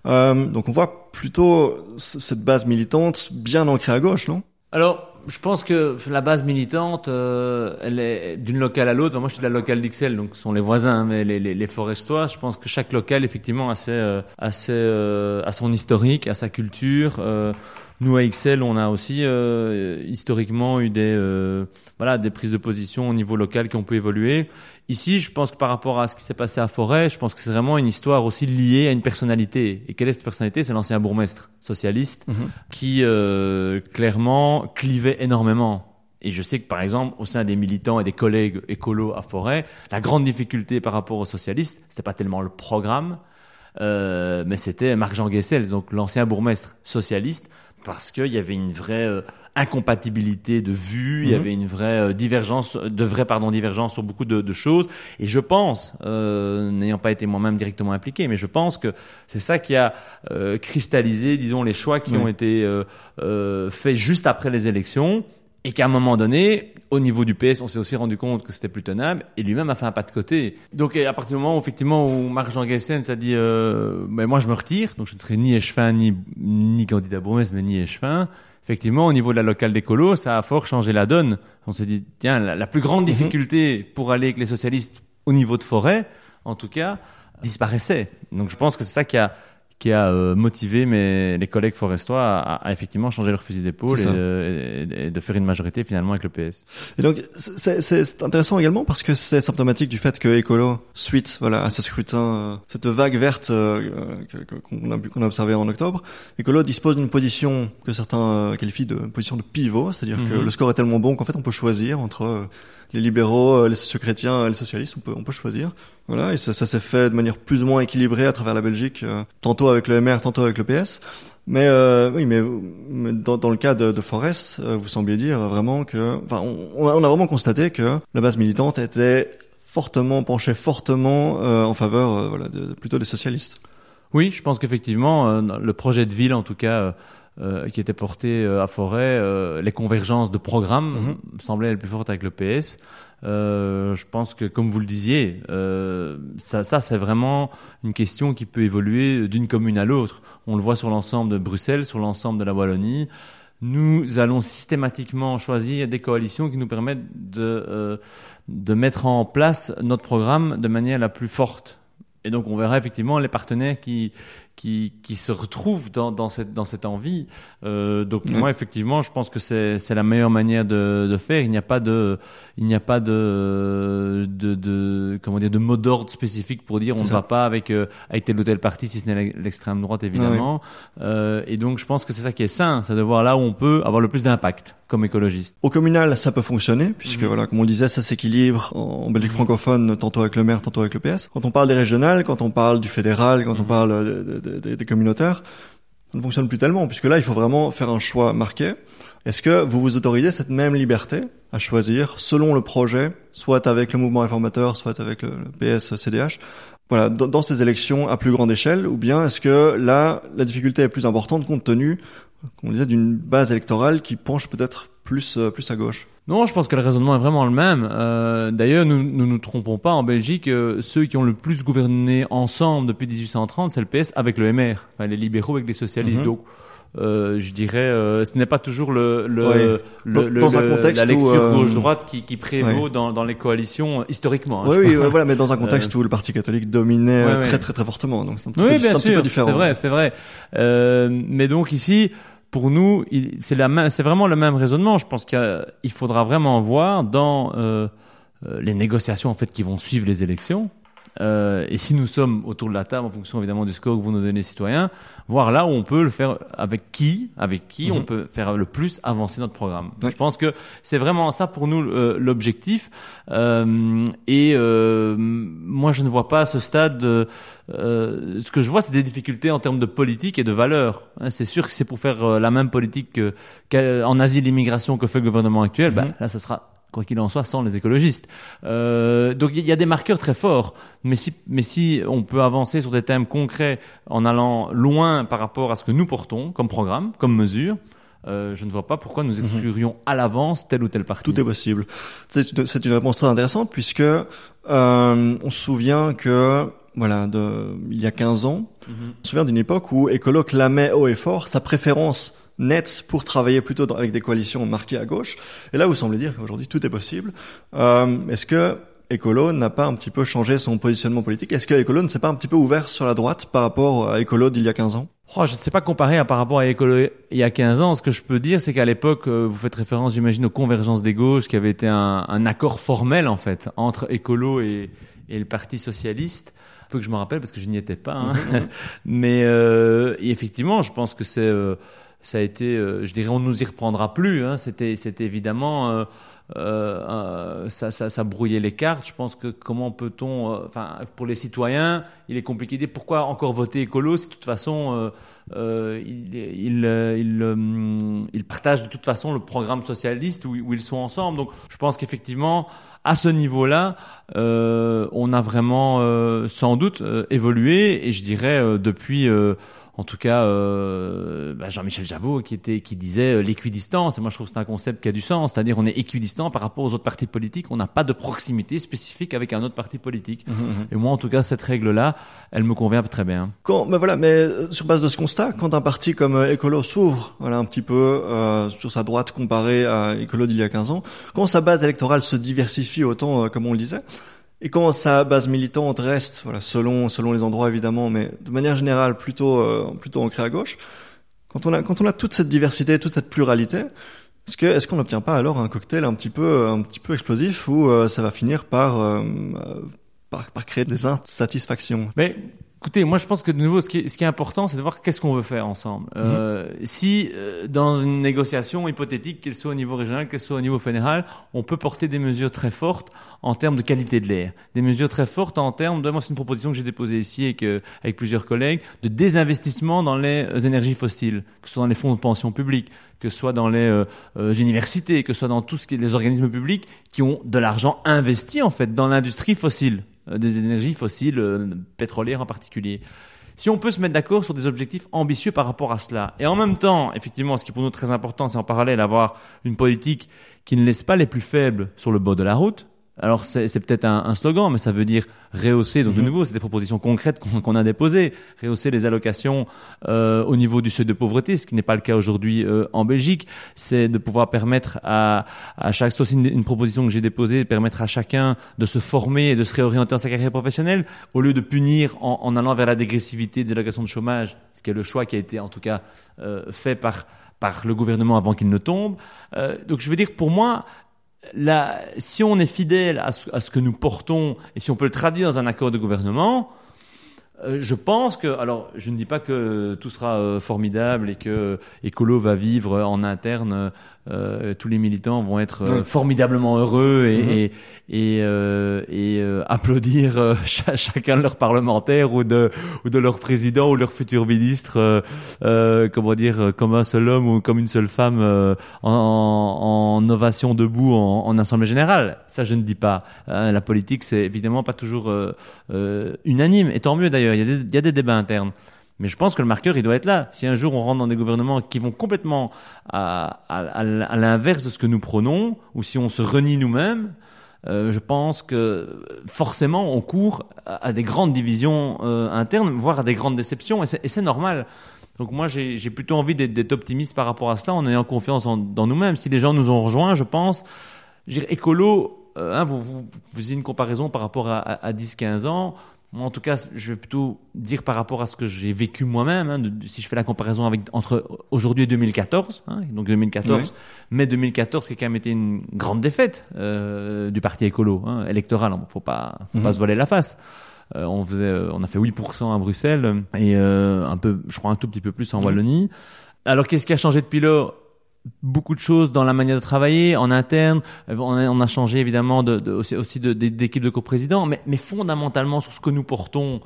Euh, donc on voit plutôt cette base militante bien ancrée à gauche, non? Alors, je pense que la base militante, euh, elle est d'une locale à l'autre. moi, je suis de la locale d'Ixelles, donc ce sont les voisins, mais les, les, les, forestois. Je pense que chaque local, effectivement, a, ses, euh, a, ses, euh, a son historique, a sa culture. Euh, nous à XL, on a aussi euh, historiquement eu des euh, voilà des prises de position au niveau local qui ont pu évoluer. Ici, je pense que par rapport à ce qui s'est passé à Forêt, je pense que c'est vraiment une histoire aussi liée à une personnalité. Et quelle est cette personnalité? C'est l'ancien bourgmestre socialiste mm-hmm. qui euh, clairement clivait énormément. Et je sais que par exemple, au sein des militants et des collègues écolos à Forêt, la grande difficulté par rapport aux socialistes, c'était pas tellement le programme, euh, mais c'était Marc-Jean Guessel, donc l'ancien bourgmestre socialiste, parce qu'il y avait une vraie euh, incompatibilité de vues, il y Mhm. avait une vraie divergence, de vraie pardon divergence sur beaucoup de, de choses. Et je pense, euh, n'ayant pas été moi-même directement impliqué, mais je pense que c'est ça qui a euh, cristallisé, disons, les choix qui ont été euh, euh, faits juste après les élections et qu'à un moment donné, au niveau du PS, on s'est aussi rendu compte que c'était plus tenable, et lui-même a fait un pas de côté. Donc à partir du moment où, effectivement, où Marc-Jean Gessen a dit, euh, ben, moi je me retire, donc je ne serai ni échevin, ni, ni candidat bourgmestre, mais ni échevin, effectivement, au niveau de la locale d'écolo, ça a fort changé la donne. On s'est dit, tiens, la, la plus grande difficulté pour aller avec les socialistes au niveau de forêt, en tout cas, disparaissait. Donc je pense que c'est ça qui a qui a euh, motivé mes, les collègues forestois à, à effectivement changer leur fusil d'épaule et, de- et- et de faire une majorité finalement avec le PS. Et donc, c'est- intéressant également parce que c'est symptomatique du fait que Écolo, suite voilà, à ce scrutin, euh, cette vague verte euh, qu'on a, qu'on a observé en octobre, Écolo dispose d'une position que certains euh, qualifient de position de pivot, c'est-à-dire que Mhm. le score est tellement bon qu'en fait on peut choisir entre euh, les libéraux, euh, les sociaux-chrétiens, et les socialistes, on peut, on peut choisir. Voilà, et ça, ça s'est fait de manière plus ou moins équilibrée à travers la Belgique, euh, tantôt avec le MR, tantôt avec le PS. Mais euh, oui, mais, mais dans, le cas de, Forest, euh, vous sembliez dire vraiment que, enfin, on, on a, vraiment constaté que la base militante était fortement penchée fortement euh, en faveur, euh, voilà, de- plutôt des socialistes. Oui, je pense qu'effectivement, euh, le projet de ville, en tout cas, euh, qui était porté euh, à Forêt, euh, les convergences de programmes Mhm. semblaient les plus fortes avec le PS. Je pense que, comme vous le disiez, ça, ça c'est vraiment une question qui peut évoluer d'une commune à l'autre. On le voit sur l'ensemble de Bruxelles, sur l'ensemble de la Wallonie. Nous allons systématiquement choisir des coalitions qui nous permettent de, euh, de mettre en place notre programme de manière la plus forte. Et donc on verra effectivement les partenaires qui qui, qui se retrouvent dans, dans cette dans cette envie. Euh, donc moi effectivement je pense que c'est c'est la meilleure manière de, de faire. Il n'y a pas de il n'y a pas de de, de comment dire de mot d'ordre spécifique pour dire on ne va pas avec euh, avec tel ou tel parti si ce n'est l'extrême droite évidemment. Euh, et donc je pense que c'est ça qui est sain, c'est de voir là où on peut avoir le plus d'impact comme écologiste. Au communal, ça peut fonctionner, puisque Mhm. voilà, comme on disait, ça s'équilibre en, Belgique francophone, tantôt avec le maire, tantôt avec le PS. Quand on parle des régionales, quand on parle du fédéral, quand on Mhm. parle de- de- de- de- des communautaires, ne fonctionne plus tellement, puisque là, il faut vraiment faire un choix marqué. Est-ce que vous vous autorisez cette même liberté à choisir selon le projet, soit avec le mouvement réformateur, soit avec le, le PS CDH, voilà, dans, dans ces élections à plus grande échelle, ou bien est-ce que là, la difficulté est plus importante compte tenu, comme on disait, d'une base électorale qui penche peut-être plus, euh, plus à gauche Non, je pense que le raisonnement est vraiment le même. Euh, D'ailleurs, nous nous nous trompons pas. En Belgique, euh, ceux qui ont le plus gouverné ensemble depuis 1830, c'est le PS avec le MR, enfin, les libéraux avec les socialistes. Mhm. Donc, euh, je dirais, euh, ce n'est pas toujours le, le, le, le- dans un le- contexte la lecture euh, gauche-droite qui, qui prévaut ouais. dans, dans les coalitions euh, historiquement. hein, Oui, oui, ouais, voilà, mais dans un contexte où le Parti catholique dominait Ouais, euh, très, très, très fortement. Donc c'est un petit, Oui, peu, c'est bien un petit peu différent. c'est vrai, c'est vrai. Euh, mais donc ici, pour nous, c'est vraiment le même raisonnement. Je pense qu'il faudra vraiment voir dans euh, euh, les négociations en fait qui vont suivre les élections. Euh, et si nous sommes autour de la table, en fonction évidemment du score que vous nous donnez, citoyens, voir là où on peut le faire avec qui, avec qui Mhm. on peut faire le plus avancer notre programme. Ouais. Je pense que c'est vraiment ça pour nous euh, l'objectif. Euh, et euh, moi, je ne vois pas à ce stade. euh, euh, ce que je vois, c'est des difficultés en termes de politique et de valeurs. Hein, c'est sûr que c'est pour faire la même politique que- qu'en Asie l'immigration que fait le gouvernement actuel. bah, Mhm. là, ça sera quoi qu'il en soit sans les écologistes. Euh, donc il y a des marqueurs très forts. Mais si, mais si on peut avancer sur des thèmes concrets en allant loin par rapport à ce que nous portons comme programme, comme mesure. Euh, je ne vois pas pourquoi nous exclurions à l'avance tel ou tel parti. Tout est possible. C'est une, c'est une réponse très intéressante puisque euh, on se souvient que voilà, de, il y a 15 ans, Mhm. on se souvient d'une époque où Écolo clamait haut et fort sa préférence nette pour travailler plutôt dans- avec des coalitions marquées à gauche. Et là, vous semblez dire qu'aujourd'hui tout est possible. Euh, Est-ce que Écolo n'a pas un petit peu changé son positionnement politique? Est-ce que Écolo ne s'est pas un petit peu ouvert sur la droite par rapport à Écolo d'il y a 15 ans? Oh, je ne sais pas comparer à par rapport à Écolo il y a 15 ans. Ce que je peux dire, c'est qu'à l'époque, euh, vous faites référence, j'imagine, aux convergences des gauches, qui avait été un, un accord formel, en fait, entre Écolo et, et le Parti Socialiste. Peu que je me rappelle, parce que je n'y étais pas. Hein. Mais euh, effectivement, je pense que c'est... euh, ça a été, euh, je dirais, on nous y reprendra plus. Hein. C'était, c'était évidemment... euh, euh, ça, ça, ça, brouillait les cartes. Je pense que comment peut-on, euh, enfin, pour les citoyens, il est compliqué de dire pourquoi encore voter écolo si de toute façon euh, ils, ils, ils, ils, partagent de toute façon le programme socialiste où, où ils sont ensemble. Donc, je pense qu'effectivement, à ce niveau-là, on a vraiment sans doute évolué et je dirais depuis en tout cas euh, bah, Jean-Michel Javot qui était qui disait euh, l'équidistance et moi je trouve que c'est un concept qui a du sens. C'est-à-dire on est équidistant par rapport aux autres partis politiques. On n'a pas de proximité spécifique avec un autre parti politique. Mmh, mmh. et moi en tout cas cette règle là elle me convient très bien. Quand mais voilà mais euh, sur base de ce constat quand un parti comme euh, Écolo s'ouvre voilà un petit peu euh, sur sa droite comparé à Écolo d'il y a 15 ans quand sa base électorale se diversifie autant comme on le disait et quand sa base militante reste, voilà, selon selon les endroits évidemment, mais de manière générale plutôt euh, plutôt ancrée à gauche. Quand on a quand on a toute cette diversité, toute cette pluralité, est-ce que est-ce qu'on n'obtient pas alors un cocktail un petit peu un petit peu explosif où euh, ça va finir par, euh, par par créer des insatisfactions? Mais Écoutez, moi je pense que de nouveau, ce qui est, ce qui est important, c'est de voir qu'est-ce qu'on veut faire ensemble. Mhm. Euh, si euh, dans une négociation hypothétique, qu'elle soit au niveau régional, qu'elle soit au niveau fédéral, on peut porter des mesures très fortes en termes de qualité de l'air, des mesures très fortes en termes de, moi c'est une proposition que j'ai déposée ici avec, avec plusieurs collègues, de désinvestissement dans les euh, énergies fossiles, que ce soit dans les fonds de pension publics, que ce soit dans les euh, euh, universités, que ce soit dans tous les organismes publics qui ont de l'argent investi en fait dans l'industrie fossile. Euh, des énergies fossiles, euh, pétrolières en particulier. Si on peut se mettre d'accord sur des objectifs ambitieux par rapport à cela, et en même temps, effectivement, ce qui est pour nous très important, c'est en parallèle avoir une politique qui ne laisse pas les plus faibles sur le bord de la route, alors c'est peut-être un, un, slogan, mais ça veut dire rehausser, donc de mhm. nouveau, c'est des propositions concrètes qu'on a déposées, rehausser les allocations euh, au niveau du seuil de pauvreté, ce qui n'est pas le cas aujourd'hui euh, en Belgique, c'est de pouvoir permettre à, à chaque, c'est aussi une, proposition que j'ai déposée, permettre à chacun de se former et de se réorienter dans sa carrière professionnelle, au lieu de punir en, en allant vers la dégressivité des allocations de chômage, ce qui est le choix qui a été en tout cas euh, fait par par le gouvernement avant qu'il ne tombe. Euh, donc je veux dire, pour moi, Si on est fidèle à ce, à ce, que nous portons et si on peut le traduire dans un accord de gouvernement, euh, je pense que, alors, je ne dis pas que tout sera euh, formidable et que Écolo va vivre en interne. Euh, tous les militants vont être formidablement heureux et, mm-hmm. et, et, et applaudir chacun de leurs parlementaires ou de ou de leur président ou leur futur ministre, comment dire, comme un seul homme ou comme une seule femme en, en, ovation debout en, en, assemblée générale. Ça, je ne dis pas. Hein, la politique, c'est évidemment pas toujours unanime. Et tant mieux d'ailleurs il y, a des, débats internes. Mais je pense que le marqueur, il doit être là. Si un jour on rentre dans des gouvernements qui vont complètement à, l'inverse de ce que nous prenons, ou si on se renie nous-mêmes, euh, je pense que forcément on court à, des grandes divisions euh, internes, voire à des grandes déceptions, et c'est normal. Donc moi, j'ai plutôt envie d'être optimiste par rapport à cela, en ayant confiance dans nous-mêmes. Si les gens nous ont rejoints, je pense, je dirais, écolo, euh, hein, vous, vous, vous avez une comparaison par rapport à, à 10-15 ans. Moi, en tout cas, je vais plutôt dire par rapport à ce que j'ai vécu moi-même, hein, si je fais la comparaison avec entre aujourd'hui et 2014, hein, donc 2014, mais 2014 qui a quand même été une grande défaite euh, du parti écolo, hein, électoral, faut pas, faut pas mhm. se voiler la face. Euh, on faisait, euh, on a fait 8% à Bruxelles et euh, un peu, je crois un tout petit peu plus en Wallonie. Alors qu'est-ce qui a changé depuis là beaucoup de choses dans la manière de travailler en interne. Euh, on a, on a changé évidemment de, de, aussi, aussi d'équipe de, de coprésidents, mais, mais fondamentalement sur ce que nous portons,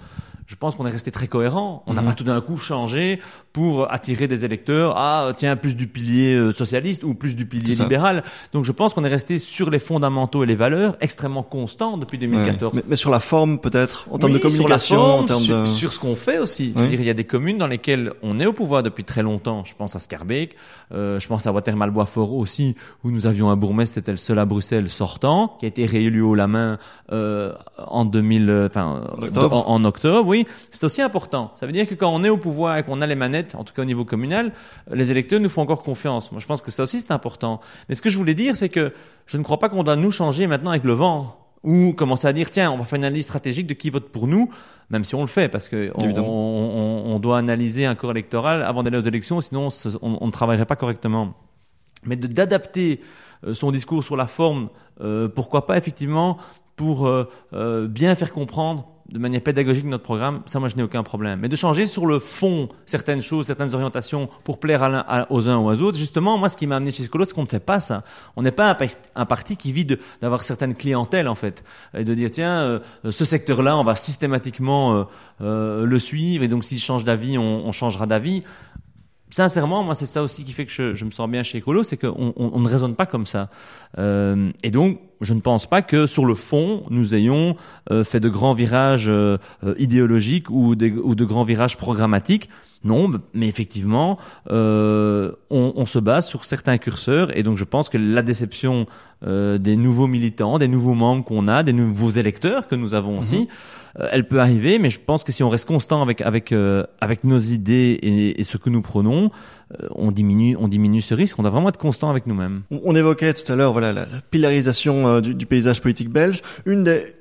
je pense qu'on est resté très cohérent. On n'a mhm. pas tout d'un coup changé pour attirer des électeurs. Ah, tiens, plus du pilier euh, socialiste ou plus du pilier libéral. Donc je pense qu'on est resté sur les fondamentaux et les valeurs extrêmement constants depuis 2014. Mais, sur la forme peut-être, en termes de communication, en termes sur, de... sur ce qu'on fait aussi. Je veux dire, il y a des communes dans lesquelles on est au pouvoir depuis très longtemps. Je pense à Scarbeck, euh, je pense à Watermal-Boisfort aussi, où nous avions un bourgmestre, c'était le seul à Bruxelles sortant, qui a été réélu haut la main euh, en 2000, euh, enfin en, en octobre oui, c'est aussi important. Ça veut dire que quand on est au pouvoir et qu'on a les manettes, en tout cas au niveau communal, les électeurs nous font encore confiance. Moi, je pense que ça aussi c'est important. Mais ce que je voulais dire, c'est que je ne crois pas qu'on doit nous changer maintenant avec le vent ou commencer à dire tiens, on va faire une analyse stratégique de qui vote pour nous, même si on le fait parce que on, doit analyser un corps électoral avant d'aller aux élections, sinon on, ne travaillerait pas correctement. Mais d'adapter euh, son discours sur la forme, euh, pourquoi pas effectivement pour euh, bien faire comprendre de manière pédagogique notre programme, ça moi je n'ai aucun problème. Mais de changer sur le fond certaines choses, certaines orientations pour plaire à aux uns ou aux autres, justement, moi ce qui m'a amené chez Scolo, c'est qu'on ne fait pas ça. On n'est pas un, parti qui vit d'avoir certaines clientèles en fait, et de dire tiens, euh, ce secteur-là, on va systématiquement euh, euh, le suivre, et donc s'il change d'avis, on, on changera d'avis sincèrement, moi, c'est ça aussi qui fait que je, je me sens bien chez Ecolo, c'est qu'on on, on, ne raisonne pas comme ça. Euh, et donc, je ne pense pas que sur le fond, nous ayons euh, fait de grands virages euh, idéologiques ou, des, ou de grands virages programmatiques. Non, mais effectivement, euh, on, on, se base sur certains curseurs, et donc je pense que la déception euh, des nouveaux militants, des nouveaux membres qu'on a, des nouveaux électeurs que nous avons aussi. Mhm. Euh, elle peut arriver, mais je pense que si on reste constant avec avec euh, avec nos idées et, et, ce que nous prenons, euh, on diminue on diminue ce risque. On doit vraiment être constant avec nous-mêmes. On, évoquait tout à l'heure voilà la, la pilarisation du, du, paysage politique belge. Une des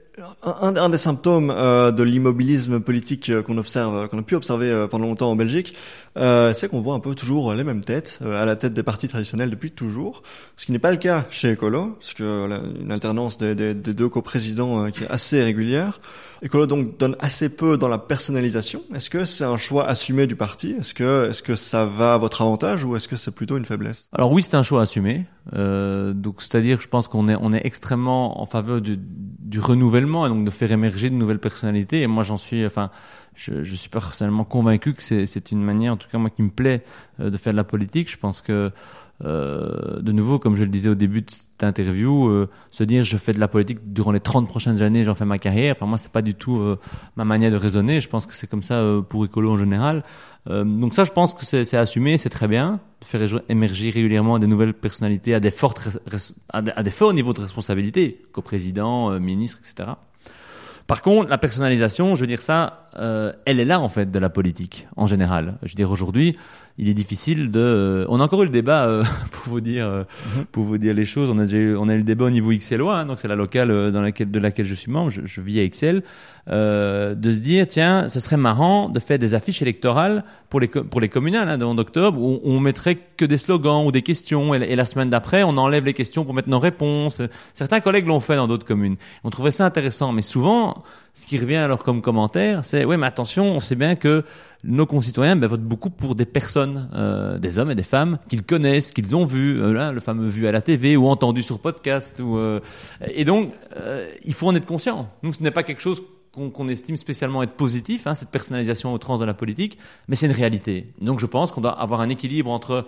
un, un, des symptômes euh, de l'immobilisme politique qu'on observe, qu'on a pu observer pendant longtemps en Belgique, euh, c'est qu'on voit un peu toujours les mêmes têtes à la tête des partis traditionnels depuis toujours, ce qui n'est pas le cas chez Ecolo, parce que une alternance des, des, des deux coprésidents qui est assez régulière. Ecolo donc donne assez peu dans la personnalisation. Est-ce que c'est un choix assumé du parti? Est-ce que est-ce que ça va à votre avantage ou est-ce que c'est plutôt une faiblesse? Alors oui, c'est un choix assumé. Euh, donc c'est-à-dire, je pense qu'on est on est extrêmement en faveur du, du renouvellement et donc de faire émerger de nouvelles personnalités. Et moi, j'en suis, enfin, je, je suis personnellement convaincu que c'est c'est une manière, en tout cas moi, qui me plaît euh, de faire de la politique. Je pense que euh, de nouveau, comme je le disais au début de cette interview, euh, se dire je fais de la politique durant les 30 prochaines années, j'en fais ma carrière. Enfin moi, c'est pas du tout euh, ma manière de raisonner. Je pense que c'est comme ça euh, pour écolo en général. donc ça, je pense que c'est assumé, c'est très bien de faire émerger régulièrement des nouvelles personnalités à des fortes, à des, à des forts niveaux de responsabilité, co-président, ministre, etc. Par contre, la personnalisation, je veux dire ça, euh, elle est là en fait de la politique en général. Je veux dire aujourd'hui, il est difficile de. Euh, on a encore eu le débat euh, pour vous dire, euh, mhm. pour vous dire les choses. On a déjà eu, on a eu le débat au niveau XLOA, hein, donc c'est la locale dans laquelle de laquelle je suis membre. Je, je vis à Excel. Euh, de se dire tiens, ce serait marrant de faire des affiches électorales pour les pour les communales hein, en octobre où on mettrait que des slogans ou des questions et, la semaine d'après on enlève les questions pour mettre nos réponses. Certains collègues l'ont fait dans d'autres communes. On trouvait ça intéressant, mais souvent ce qui revient alors comme commentaire, c'est oui mais attention, on sait bien que nos concitoyens ben, votent beaucoup pour des personnes, euh, des hommes et des femmes qu'ils connaissent, qu'ils ont vu, euh, là, le fameux vu à la TV ou entendu sur podcast. Ou, euh, et donc, euh, il faut en être conscient. Donc, ce n'est pas quelque chose qu'on estime spécialement être positif, hein, cette personnalisation au trans de la politique, mais c'est une réalité. Donc je pense qu'on doit avoir un équilibre entre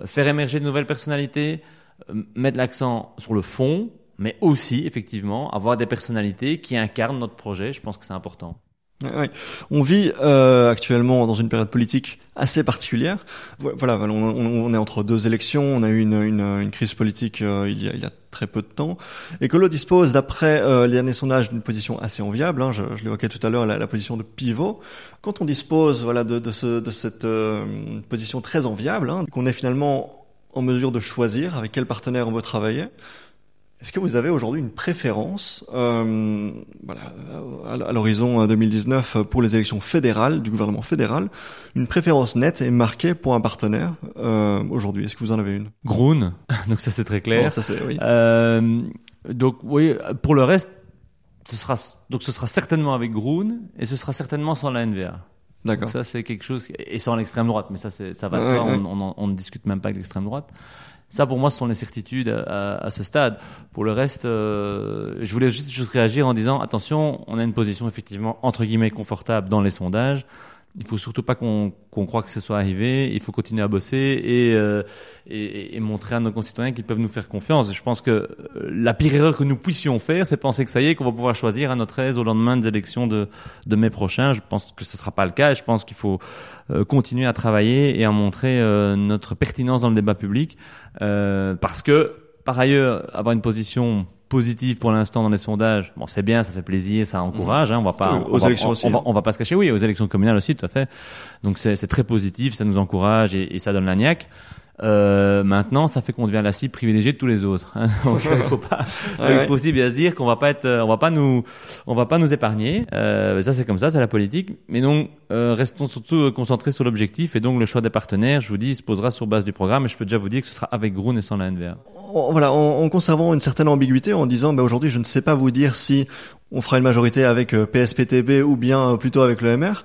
euh, faire émerger de nouvelles personnalités, euh, mettre l'accent sur le fond, mais aussi effectivement avoir des personnalités qui incarnent notre projet. Je pense que c'est important. On vit euh, actuellement dans une période politique assez particulière. Voilà, on, est entre deux élections, on a eu une, crise politique euh, il, y a, très peu de temps. L'on dispose, d'après euh, les derniers sondages, d'une position assez enviable. Hein, je, je l'évoquais tout à l'heure, la, la, position de pivot. Quand on dispose voilà, de cette euh, position très enviable, hein, qu'on est finalement en mesure de choisir avec quel partenaire on veut travailler, est-ce que vous avez aujourd'hui une préférence euh, voilà, à l'horizon 2019 pour les élections fédérales du gouvernement fédéral, une préférence nette et marquée pour un partenaire euh, aujourd'hui? Est-ce que vous en avez une? Groen, donc ça c'est très clair. Bon, ça c'est oui. Euh, donc oui, pour le reste, ce sera donc ce sera certainement avec Groen et ce sera certainement sans la NVA. D'accord. Ça c'est quelque chose et sans l'extrême droite, mais ça ça va de soi, On, on, on, ne discute même pas avec l'extrême droite. Ça, pour moi, ce sont les certitudes à, ce stade. Pour le reste, euh, je voulais juste réagir en disant attention, on a une position effectivement entre guillemets confortable dans les sondages il faut surtout pas qu'on qu croit que ce soit arrivé. Il faut continuer à bosser et, euh, et, et, montrer à nos concitoyens qu'ils peuvent nous faire confiance. je pense que euh, la pire erreur que nous puissions faire, c'est penser que ça y est, qu'on va pouvoir choisir à notre aise au lendemain des élections de, de mai prochain. Je pense que ce sera pas le cas. Et je pense qu'il faut euh, continuer à travailler et à montrer euh, notre pertinence dans le débat public, euh, parce que par ailleurs, avoir une position positive pour l'instant dans les sondages. Bon, c'est bien, ça fait plaisir, ça encourage. Hein, on va pas, aux on élections va, aussi. On va, on va, pas se cacher. Oui, aux élections communales aussi, tout à fait. Donc c'est très positif, ça nous encourage et, et ça donne la niaque. Euh, maintenant, ça fait qu'on devient la cible privilégiée de tous les autres. Hein. Donc, il faut pas, il faut aussi bien se dire qu'on va pas être, on va pas nous, on va pas nous épargner. Euh, ça, c'est comme ça, c'est la politique. Mais donc, euh, restons surtout concentrés sur l'objectif et donc le choix des partenaires. Je vous dis, il se posera sur base du programme. Et je peux déjà vous dire que ce sera avec Groen et sans la NVA. Voilà, en, en, conservant une certaine ambiguïté, en disant, bah, aujourd'hui, je ne sais pas vous dire si on fera une majorité avec euh, PSPTB ou bien euh, plutôt avec le MR.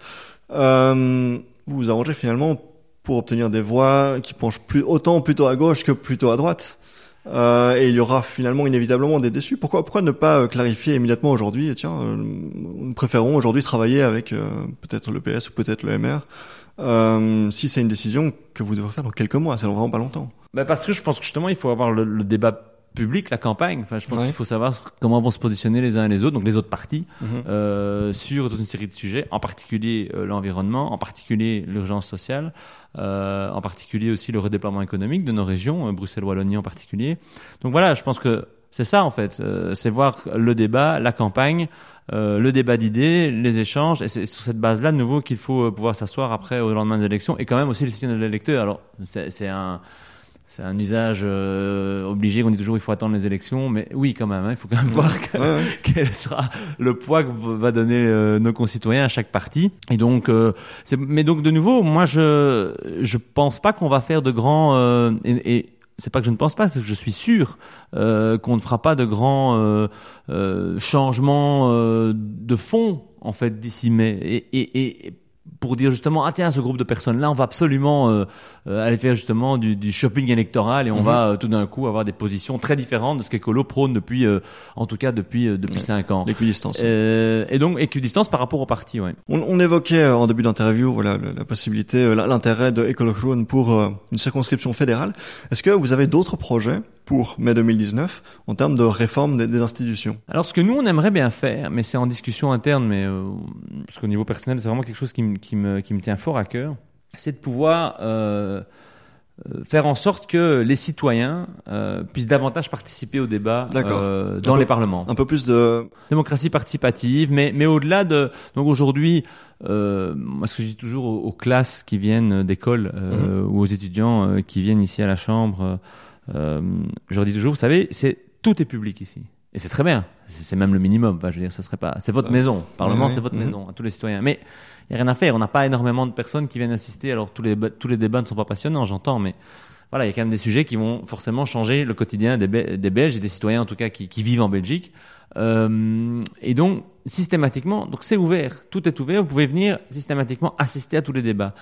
Euh, vous vous arrangez finalement pour obtenir des voix qui penchent plus autant plutôt à gauche que plutôt à droite. Euh, et il y aura finalement inévitablement des déçus. Pourquoi, pourquoi ne pas euh, clarifier immédiatement aujourd'hui Tiens, euh, nous préférons aujourd'hui travailler avec euh, peut-être le PS ou peut-être le MR. si c'est une décision que vous devrez faire dans quelques mois, c'est vraiment pas longtemps. Bah parce que je pense que justement il faut avoir le, le débat public, la campagne. Enfin, je pense qu'il faut savoir comment vont se positionner les uns et les autres, donc les autres partis, -hmm. euh, sur toute une série de sujets, en particulier euh, l'environnement, en particulier l'urgence sociale, euh, en particulier aussi le redéploiement économique de nos régions, euh, Bruxelles-Wallonie en particulier. Donc voilà, je pense que c'est ça en fait, euh, c'est voir le débat, la campagne, euh, le débat d'idées, les échanges, et c'est sur cette base-là de nouveau qu'il faut pouvoir s'asseoir après au lendemain des élections, et quand même aussi le signe de l'électeur. Alors c'est un c'est un usage euh, obligé. On dit toujours il faut attendre les élections, mais oui quand même. Hein, il faut quand même voir que, ouais, ouais. quel sera le poids que va donner euh, nos concitoyens à chaque parti. Et donc, euh, mais donc de nouveau, moi je je pense pas qu'on va faire de grands euh, et, et c'est pas que je ne pense pas, c'est que je suis sûr euh, qu'on ne fera pas de grands euh, euh, changements de fond en fait d'ici mai. Et, et, et pour dire justement ah tiens ce groupe de personnes là on va absolument euh, aller faire justement du, du, shopping électoral et on -hmm. va euh, tout d'un coup avoir des positions très différentes de ce qu'Ecolo prône depuis euh, en tout cas depuis depuis ouais. cinq ans l'équidistance et donc équidistance par rapport au parti ouais on, on évoquait en début d'interview voilà la, possibilité l'intérêt de Ecolo pour une circonscription fédérale est-ce que vous avez d'autres projets pour mai 2019 en termes de réforme des, des, institutions Alors ce que nous on aimerait bien faire, mais c'est en discussion interne, mais euh, parce qu'au niveau personnel c'est vraiment quelque chose qui, qui, me, qui me tient fort à cœur, c'est de pouvoir euh, faire en sorte que les citoyens euh, puissent davantage participer au débat euh, dans les parlements. Un peu plus de démocratie participative, mais mais au-delà de donc aujourd'hui, euh, moi ce que je dis toujours aux, aux classes qui viennent d'école euh, mmh. ou aux étudiants euh, qui viennent ici à la chambre, euh, je leur dis toujours, vous savez, c'est tout est public ici. Et c'est très bien. C'est même le minimum. Enfin, je veux dire, ce serait pas. C'est votre maison. Le Parlement, c'est votre mmh. maison à tous les citoyens. Mais il y a rien à faire. On n'a pas énormément de personnes qui viennent assister. Alors tous les tous les débats ne sont pas passionnants, j'entends, mais voilà, il y a quand même des sujets qui vont forcément changer le quotidien des, des Belges et des citoyens en tout cas qui, qui vivent en Belgique. Euh, et donc systématiquement, donc c'est ouvert, tout est ouvert. Vous pouvez venir systématiquement assister à tous les débats.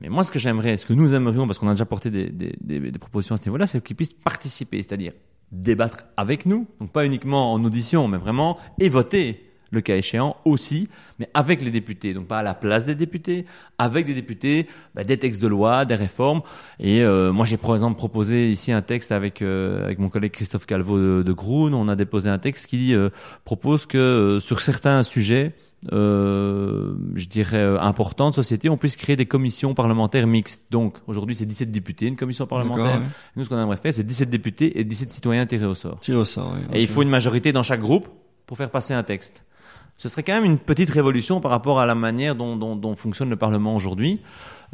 Mais moi, ce que j'aimerais, ce que nous aimerions, parce qu'on a déjà porté des, des, des, propositions à ce niveau-là, c'est qu'ils puissent participer, c'est-à-dire débattre avec nous, donc pas uniquement en audition, mais vraiment et voter le cas échéant aussi, mais avec les députés, donc pas à la place des députés, avec des députés, bah, des textes de loi, des réformes. Et euh, moi, j'ai par exemple proposé ici un texte avec euh, avec mon collègue Christophe Calvo de, de Groen. On a déposé un texte qui euh, propose que euh, sur certains sujets, euh, je dirais importants de société, on puisse créer des commissions parlementaires mixtes. Donc aujourd'hui, c'est 17 députés, une commission parlementaire. Ouais. Nous, ce qu'on aimerait faire, c'est 17 députés et 17 citoyens tirés au sort. Tirés au sort. Oui, et okay. il faut une majorité dans chaque groupe pour faire passer un texte ce serait quand même une petite révolution par rapport à la manière dont, dont, dont fonctionne le Parlement aujourd'hui.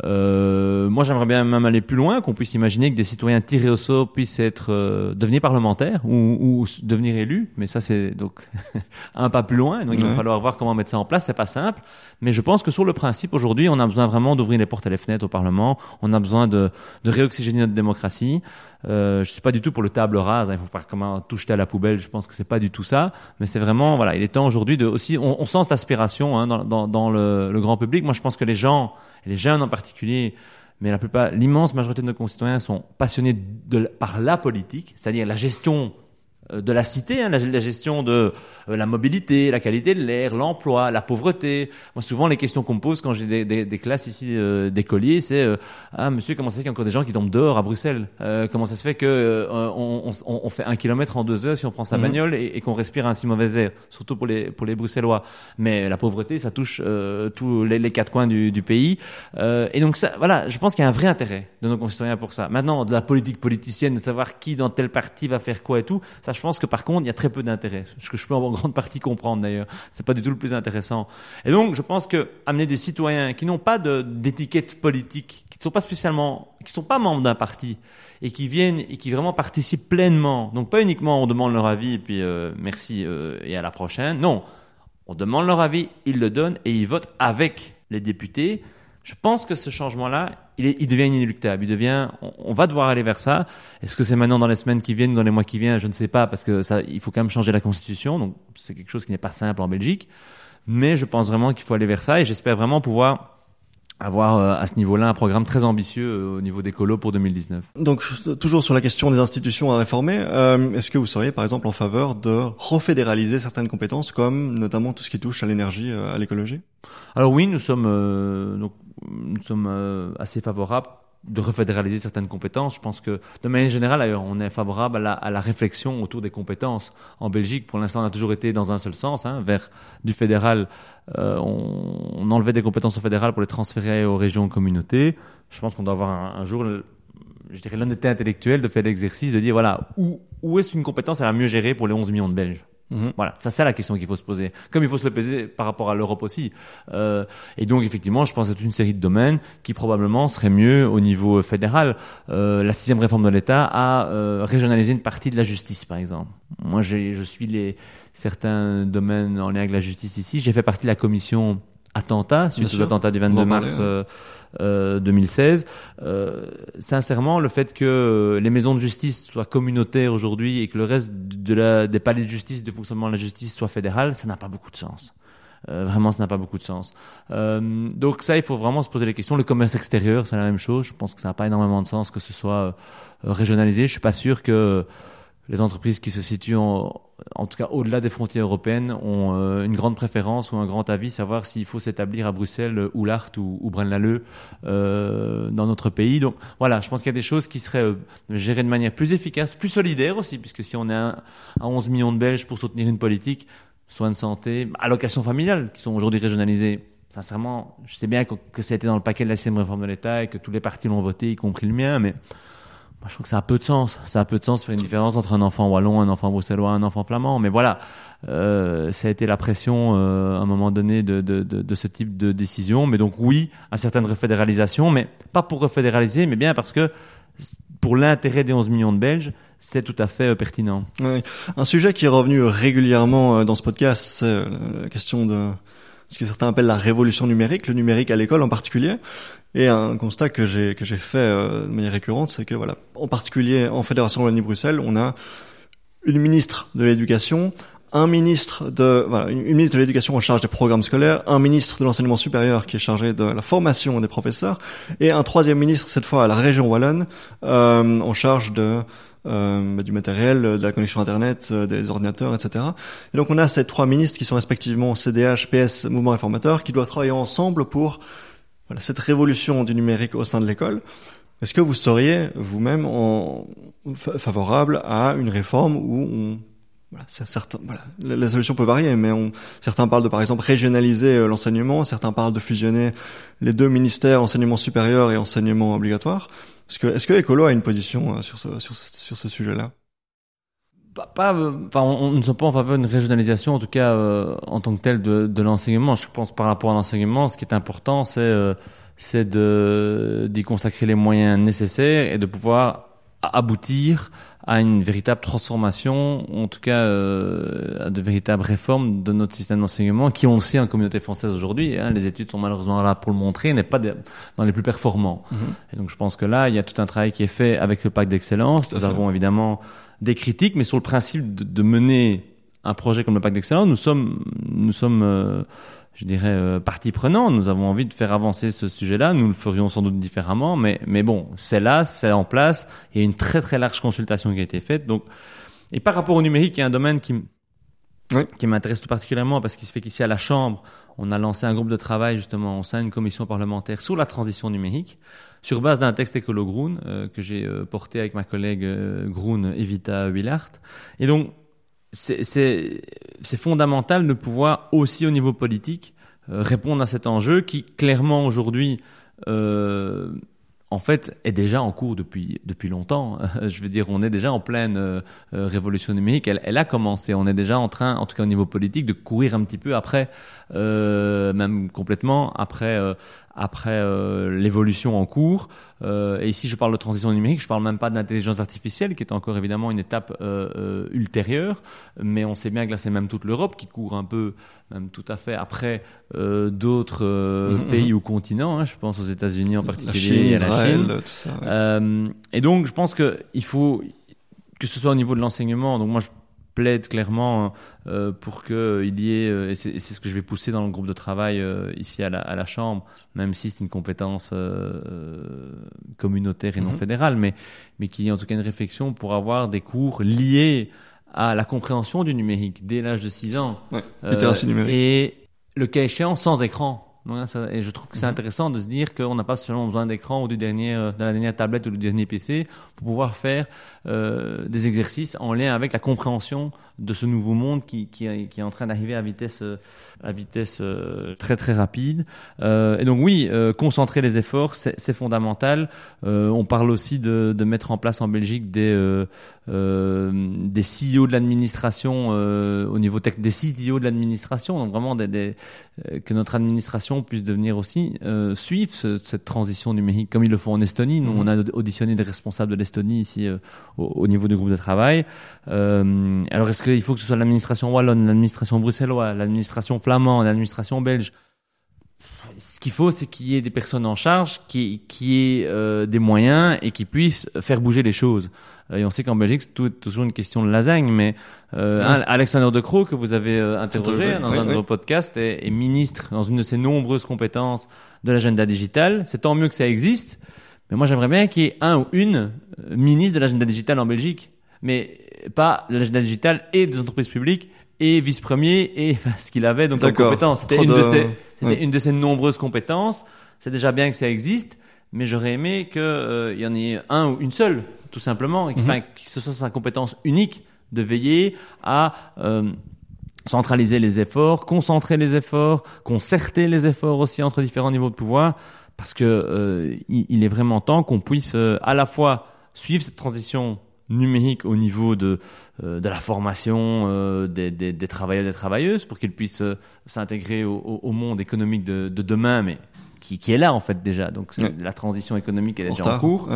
Euh, moi, j'aimerais bien même aller plus loin, qu'on puisse imaginer que des citoyens tirés au sort puissent être euh, devenir parlementaires ou, ou, devenir élus. Mais ça, c'est donc un pas plus loin. Donc, ouais. il va falloir voir comment mettre ça en place. C'est pas simple, mais je pense que sur le principe, aujourd'hui, on a besoin vraiment d'ouvrir les portes et les fenêtres au Parlement. On a besoin de, de réoxygéner notre démocratie. Euh, je suis pas du tout pour le table rase. Hein, il faut pas comment tout jeter à la poubelle. Je pense que c'est pas du tout ça. Mais c'est vraiment voilà. Il est temps aujourd'hui de aussi. On, sent cette aspiration hein, dans, le, grand public. Moi, je pense que les gens, les jeunes en particulier, mais la plupart, l'immense majorité de nos concitoyens sont passionnés par la politique, c'est-à-dire la gestion de la cité, hein, la, la, gestion de euh, la mobilité, la qualité de l'air, l'emploi, la pauvreté. Moi, souvent, les questions qu'on me pose quand j'ai des, des, des, classes ici euh, d'écoliers, c'est euh, ah monsieur, comment ça se fait qu'il y a encore des gens qui tombent dehors à Bruxelles euh, Comment ça se fait que euh, on, on, on, fait un kilomètre en deux heures si on prend sa mmh. bagnole et, et qu'on respire un si mauvais air, surtout pour les pour les Bruxellois. Mais la pauvreté, ça touche tous les, les, quatre coins du, du pays. et donc ça, voilà, je pense qu'il y a un vrai intérêt de nos concitoyens pour ça. Maintenant, de la politique politicienne, de savoir qui dans tel parti va faire quoi et tout, ça je pense que par contre, il y a très peu d'intérêt. Ce que je peux en grande partie comprendre d'ailleurs. C'est pas du tout le plus intéressant. Et donc, je pense que amener des citoyens qui n'ont pas d'étiquette politique, qui ne sont pas spécialement, qui sont pas membres d'un parti, et qui viennent et qui vraiment participent pleinement. Donc pas uniquement on demande leur avis et puis euh, merci euh, et à la prochaine. Non, on demande leur avis, ils le donnent et ils votent avec les députés. Je pense que ce changement-là, il, il, devient inéluctable. Il devient, on, va devoir aller vers ça. Est-ce que c'est maintenant dans les semaines qui viennent, dans les mois qui viennent? Je ne sais pas parce que ça, il faut quand même changer la constitution. Donc c'est quelque chose qui n'est pas simple en Belgique. Mais je pense vraiment qu'il faut aller vers ça et j'espère vraiment pouvoir avoir euh, à ce niveau-là un programme très ambitieux euh, au niveau des colos pour 2019. Donc toujours sur la question des institutions à réformer, euh, est-ce que vous seriez par exemple en faveur de refédéraliser certaines compétences comme notamment tout ce qui touche à l'énergie, à l'écologie? Alors oui, nous sommes donc, nous sommes assez favorables de refédéraliser certaines compétences. Je pense que, de manière générale, on est favorable à la, à réflexion autour des compétences. En Belgique, pour l'instant, on a toujours été dans un seul sens, hein, vers du fédéral. Euh, on, enlevait des compétences au fédéral pour les transférer aux régions communautés. Je pense qu'on doit avoir un, jour, je dirais, l'honnêteté intellectuelle de faire l'exercice de dire, voilà, où, où est-ce qu'une compétence est la mieux gérée pour les 11 millions de Belges? Mhm. Voilà, ça c'est la question qu'il faut se poser. Comme il faut se le poser par rapport à l'Europe aussi. Euh, et donc effectivement, je pense que c'est une série de domaines qui probablement seraient mieux au niveau fédéral. Euh, la sixième réforme de l'État a euh, régionalisé une partie de la justice, par exemple. Moi, je suis les certains domaines en lien avec la justice ici. J'ai fait partie de la commission attentat suite aux attentats du 22 mars. Euh, euh, 2016. Euh, sincèrement, le fait que les maisons de justice soient communautaires aujourd'hui et que le reste de la, des palais de justice, de fonctionnement de la justice soit fédéral, ça n'a pas beaucoup de sens. Euh, vraiment, ça n'a pas beaucoup de sens. Euh, donc ça, il faut vraiment se poser les questions. Le commerce extérieur, c'est la même chose. Je pense que ça n'a pas énormément de sens que ce soit euh, régionalisé. Je suis pas sûr que les entreprises qui se situent en, en tout cas au-delà des frontières européennes ont euh, une grande préférence ou un grand avis, savoir s'il faut s'établir à Bruxelles ou Lart ou, ou Braine-l'Alleud euh, dans notre pays. Donc voilà, je pense qu'il y a des choses qui seraient euh, gérées de manière plus efficace, plus solidaire aussi, puisque si on est à, 11 millions de Belges pour soutenir une politique, soins de santé, allocations familiales qui sont aujourd'hui régionalisées, sincèrement, je sais bien que, ça a été dans le paquet de la sixième réforme de l'État et que tous les partis l'ont voté, y compris le mien, mais je trouve que ça a peu de sens. Ça a peu de sens faire une différence entre un enfant wallon, un enfant bruxellois, un enfant flamand. Mais voilà, euh, ça a été la pression euh, à un moment donné de, de, de, de, ce type de décision. Mais donc oui, à certaines refédéralisations, mais pas pour refédéraliser, mais bien parce que pour l'intérêt des 11 millions de Belges, c'est tout à fait euh, pertinent. Un sujet qui est revenu régulièrement euh, dans ce podcast, c'est euh, la question de ce que certains appellent la révolution numérique, le numérique à l'école en particulier. Et un constat que j'ai que j'ai fait euh, de manière récurrente, c'est que voilà, en particulier en Fédération Wallonie-Bruxelles, on a une ministre de l'éducation, un ministre de voilà, une, ministre de l'éducation en charge des programmes scolaires, un ministre de l'enseignement supérieur qui est chargé de la formation des professeurs, et un troisième ministre cette fois à la région wallonne euh, en charge de euh, du matériel, de la connexion internet, euh, des ordinateurs, etc. Et donc on a ces trois ministres qui sont respectivement CDH, PS, Mouvement réformateur, qui doivent travailler ensemble pour voilà, cette révolution du numérique au sein de l'école. Est-ce que vous seriez vous-même favorable à une réforme où on voilà, certains, voilà, les solutions peuvent varier, mais on, certains parlent de, par exemple, régionaliser euh, l'enseignement, certains parlent de fusionner les deux ministères, enseignement supérieur et enseignement obligatoire. Est-ce que, est-ce que Écolo a une position euh, sur sur sur ce sujet-là? Pas, enfin, on, ne sommes pas en faveur d'une régionalisation, en tout cas euh, en tant que telle, de, de l'enseignement. Je pense par rapport à l'enseignement, ce qui est important, c'est euh, c'est de d'y consacrer les moyens nécessaires et de pouvoir aboutir à une véritable transformation, en tout cas euh, à de véritables réformes de notre système d'enseignement, qui on sait en communauté française aujourd'hui, hein, les études sont malheureusement là pour le montrer, n'est pas dans les plus performants. Mm-hmm. Et donc je pense que là, il y a tout un travail qui est fait avec le pacte d'excellence. Nous avons évidemment des critiques, mais sur le principe de, de mener un projet comme le pacte d'excellence, nous sommes, nous sommes, euh, je dirais, euh, partie prenante. Nous avons envie de faire avancer ce sujet-là. Nous le ferions sans doute différemment, mais, mais bon, c'est là, c'est en place. Il y a une très très large consultation qui a été faite. Donc, et par rapport au numérique, il y a un domaine qui, oui. qui m'intéresse tout particulièrement parce qu'il se fait qu'ici à la Chambre, on a lancé un groupe de travail justement au sein d'une commission parlementaire sur la transition numérique sur base d'un texte écolo Groen euh, que j'ai euh, porté avec ma collègue euh, Groen Evita Willart. Et donc, c'est fondamental de pouvoir aussi au niveau politique euh, répondre à cet enjeu qui clairement aujourd'hui en fait, est déjà en cours depuis depuis longtemps. Je veux dire, on est déjà en pleine révolution numérique. Elle, a commencé. On est déjà en train, en tout cas au niveau politique, de courir un petit peu après, même complètement après après euh, l'évolution en cours. Euh, et ici, je parle de transition numérique, je parle même pas d'intelligence artificielle, qui est encore évidemment une étape euh, ultérieure. Mais on sait bien que là, c'est même toute l'Europe qui court un peu, même tout à fait après d'autres mm-hmm. pays ou continents. Hein, je pense aux États-Unis en particulier, la Chine, à la Chine. Tout ça, et donc, je pense que il faut que ce soit au niveau de l'enseignement. Donc moi, je plaide clairement euh, pour qu'il y ait, euh, et c'est ce que je vais pousser dans le groupe de travail euh, ici à la, à la, Chambre, même si c'est une compétence communautaire et non mhm. fédérale, mais, mais qu'il y ait en tout cas une réflexion pour avoir des cours liés à la compréhension du numérique dès l'âge de 6 ans. Ouais, numérique. Et le cas échéant, sans écran. Et je trouve que c'est mhm. intéressant de se dire qu'on n'a pas seulement besoin d'écran ou du dernier, de la dernière tablette ou du dernier PC pour pouvoir faire euh, des exercices en lien avec la compréhension de ce nouveau monde qui, est en train d'arriver à vitesse, euh, très très rapide. Euh, et donc oui, euh, concentrer les efforts, c'est fondamental. On parle aussi de, mettre en place en Belgique des, des CEO de l'administration au niveau tech, des CTO de l'administration, donc vraiment que notre administration puisse devenir aussi suivre cette transition numérique comme ils le font en Estonie. Nous, on a auditionné des responsables de l'Estonie ici au, au, niveau du groupe de travail. alors est-ce qu'il faut que ce soit l'administration wallonne, l'administration bruxelloise, l'administration flamande, l'administration belge. Ce qu'il faut, c'est qu'il y ait des personnes en charge, qui, qui aient euh, des moyens et qui puissent faire bouger les choses. Et on sait qu'en Belgique, c'est toujours une question de lasagne, mais euh, Alexander De Croo, que vous avez euh, interrogé dans un de vos podcasts, est, est, ministre dans une de ses nombreuses compétences de l'agenda digital. C'est tant mieux que ça existe, mais moi j'aimerais bien qu'il y ait un ou une euh, ministre de l'agenda digital en Belgique. Mais pas l'agenda digital et des entreprises publiques et vice-premier et ce qu'il avait donc comme compétence. C'était une de, ses, une de ses nombreuses compétences. C'est déjà bien que ça existe, mais j'aurais aimé qu'il euh, y en ait un ou une seule, tout simplement, et mhm. que ce soit sa compétence unique de veiller à euh, centraliser les efforts, concentrer les efforts, concerter les efforts aussi entre différents niveaux de pouvoir, parce que euh, il, est vraiment temps qu'on puisse à la fois suivre cette transition numérique au niveau de, euh, de la formation euh, des, des, des, travailleurs et des travailleuses pour qu'ils puissent euh, s'intégrer au, au, monde économique de, de demain, mais qui, qui, est là en fait déjà. Donc la transition économique elle est déjà en cours,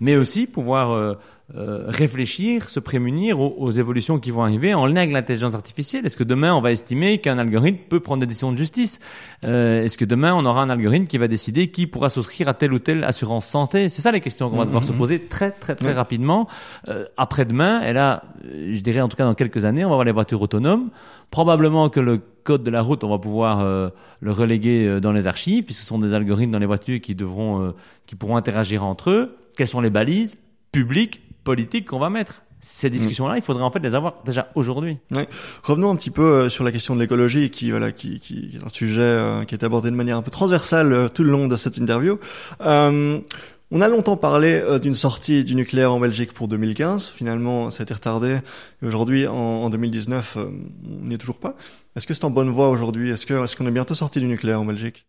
mais aussi pouvoir euh, réfléchir, se prémunir aux, évolutions qui vont arriver en lien avec l'intelligence artificielle. Est-ce que demain on va estimer qu'un algorithme peut prendre des décisions de justice? Euh, Est-ce que demain on aura un algorithme qui va décider qui pourra souscrire à telle ou telle assurance santé? C'est ça les questions qu'on va devoir se mhm. poser très très très rapidement. Euh, après-demain, et là, je dirais en tout cas dans quelques années, on va avoir les voitures autonomes. Probablement que le code de la route, on va pouvoir euh, le reléguer dans les archives, puisque ce sont des algorithmes dans les voitures qui devront, qui pourront interagir entre eux. Quelles sont les balises? Publiques politique qu'on va mettre. Ces mm. discussions-là, il faudrait en fait les avoir déjà aujourd'hui. Ouais. Revenons un petit peu euh, sur la question de l'écologie, qui voilà, qui, qui, est un sujet euh, qui est abordé de manière un peu transversale euh, tout le long de cette interview. Euh, on a longtemps parlé d'une sortie du nucléaire en Belgique pour 2015. Finalement, ça a été retardé. Et aujourd'hui, en, en, 2019, on n'y est toujours pas. Est-ce que c'est en bonne voie aujourd'hui? Est-ce que est-ce qu'on est bientôt sorti du nucléaire en Belgique?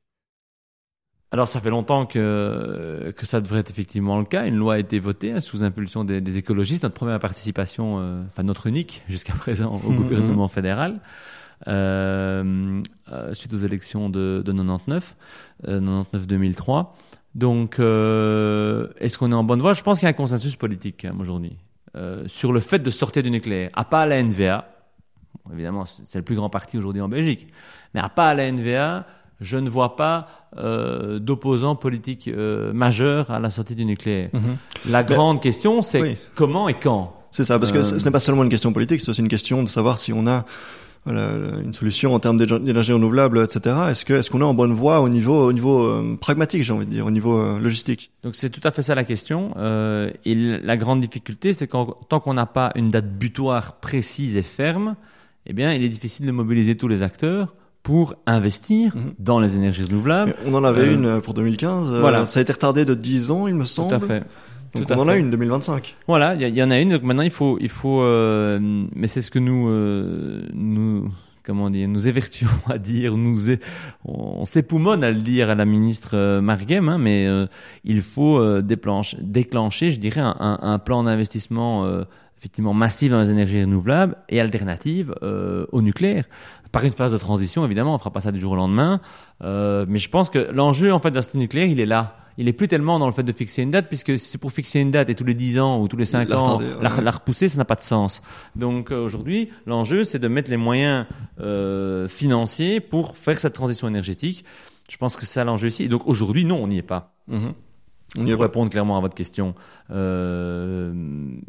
Alors ça fait longtemps que, que ça devrait être effectivement le cas. Une loi a été votée hein, sous impulsion des, des, écologistes. Notre première participation, euh, enfin notre unique jusqu'à présent au mhm. gouvernement fédéral, euh, euh, suite aux élections de, de 99, 99-2003. Donc est-ce qu'on est en bonne voie? Je pense qu'il y a un consensus politique hein, aujourd'hui sur le fait de sortir du nucléaire. À pas la NVA, évidemment c'est le plus grand parti aujourd'hui en Belgique, mais à pas la NVA je ne vois pas euh, d'opposants politiques euh, majeurs à la sortie du nucléaire. Mhm. La grande question, c'est comment et quand. C'est ça, parce que ce, n'est pas seulement une question politique, c'est aussi une question de savoir si on a voilà, une solution en termes d'énergie renouvelable, etc. Est-ce que est-ce qu'on est en bonne voie au niveau au niveau euh, pragmatique, j'ai envie de dire, au niveau euh, logistique? Donc c'est tout à fait ça la question. Euh, et la grande difficulté, c'est qu'en tant qu'on n'a pas une date butoir précise et ferme, eh bien, il est difficile de mobiliser tous les acteurs pour investir mhm. dans les énergies renouvelables. on en avait euh, une pour 2015. Euh, voilà. Ça a été retardé de 10 ans, il me semble. Tout à fait. Donc on en a une 2025. Voilà, il y, y, en a une. Donc maintenant il faut, il faut, euh, mais c'est ce que nous, nous comment dire, nous évertuons à dire, nous é- on s'époumonne à le dire à la ministre euh, Marguem, hein, mais euh, il faut euh, déplancher- déclencher, je dirais, un, un- un plan d'investissement euh, effectivement massif dans les énergies renouvelables et alternatives euh, au nucléaire. Par une phase de transition, évidemment, on fera pas ça du jour au lendemain, euh, mais je pense que l'enjeu en fait de l'institut nucléaire, il est là. Il est plus tellement dans le fait de fixer une date, puisque si c'est pour fixer une date et tous les 10 ans ou tous les 5 La ans, la, repousser, ça n'a pas de sens. Donc euh, aujourd'hui, l'enjeu, c'est de mettre les moyens euh, financiers pour faire cette transition énergétique. Je pense que c'est ça l'enjeu ici. Et donc aujourd'hui, non, on n'y est pas. Mhm. On Pour répondre clairement à votre question. Euh,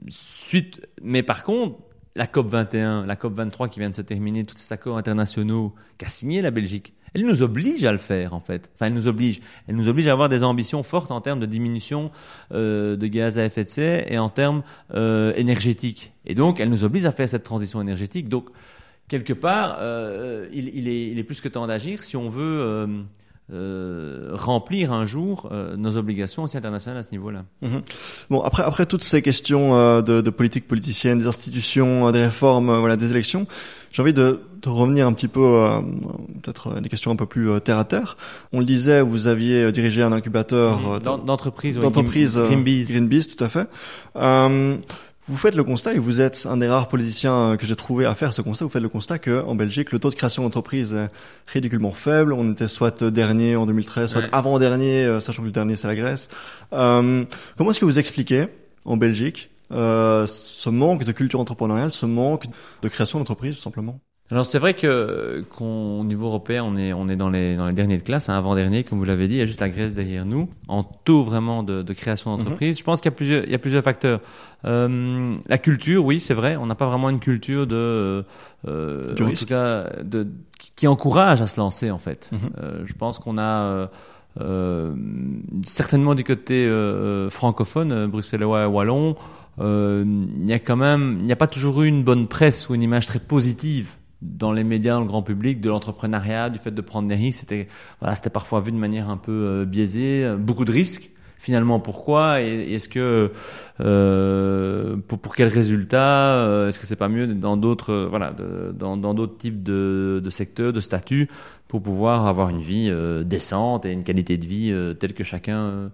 suite, mais par contre, la COP 21, la COP 23 qui vient de se terminer, tous ces accords internationaux qu'a signé la Belgique, elle nous oblige à le faire en fait. Enfin, elle nous oblige. Elle nous oblige à avoir des ambitions fortes en termes de diminution euh, de gaz à effet de serre et en termes euh, énergétiques. Et donc, elle nous oblige à faire cette transition énergétique. Donc, quelque part, euh, il, est plus que temps d'agir si on veut euh, remplir un jour euh, nos obligations aussi internationales à ce niveau-là. Bon, après, après toutes ces questions euh, de, de politique politicienne, des institutions, euh, des réformes, euh, voilà, des élections, j'ai envie de, de revenir un petit peu, euh, peut-être des questions un peu plus euh, terre à terre. On le disait, vous aviez dirigé un incubateur D'en- D'entreprise, d'entreprise Green- Greenpeace. Greenpeace, tout à fait. Vous faites le constat, et vous êtes un des rares politiciens euh, que j'ai trouvé à faire ce constat, vous faites le constat que en Belgique, le taux de création d'entreprise est ridiculement faible. On était soit dernier en 2013, soit Ouais. avant-dernier, euh, sachant que le dernier, c'est la Grèce. Euh, comment est-ce que vous expliquez, en Belgique, euh, ce manque de culture entrepreneuriale, ce manque de création d'entreprise, tout simplement? Alors c'est vrai que qu'au niveau européen, on est on est dans les dans les derniers de classe, hein, avant dernier, comme vous l'avez dit, il y a juste la Grèce derrière nous en taux vraiment de, de création Mhm. d'entreprise. Je pense qu'il y a plusieurs il y a plusieurs facteurs. Euh, la culture, oui, c'est vrai, on n'a pas vraiment une culture de euh, en tout cas de qui, qui encourage à se lancer en fait. Mhm. Euh, je pense qu'on a euh, euh, certainement du côté euh, francophone, euh, bruxellois et wallon, euh, il y a quand même, il n'y a pas toujours eu une bonne presse ou une image très positive dans les médias, dans le grand public, de l'entrepreneuriat, du fait de prendre des risques. C'était, voilà, c'était parfois vu de manière un peu euh, biaisée, euh, beaucoup de risques. Finalement, pourquoi Et est-ce que euh, pour, pour quel résultat euh, Est-ce que c'est pas mieux dans d'autres, voilà, dans dans d'autres types de, de secteurs, de statuts, pour pouvoir avoir une vie euh, décente et une qualité de vie telle que chacun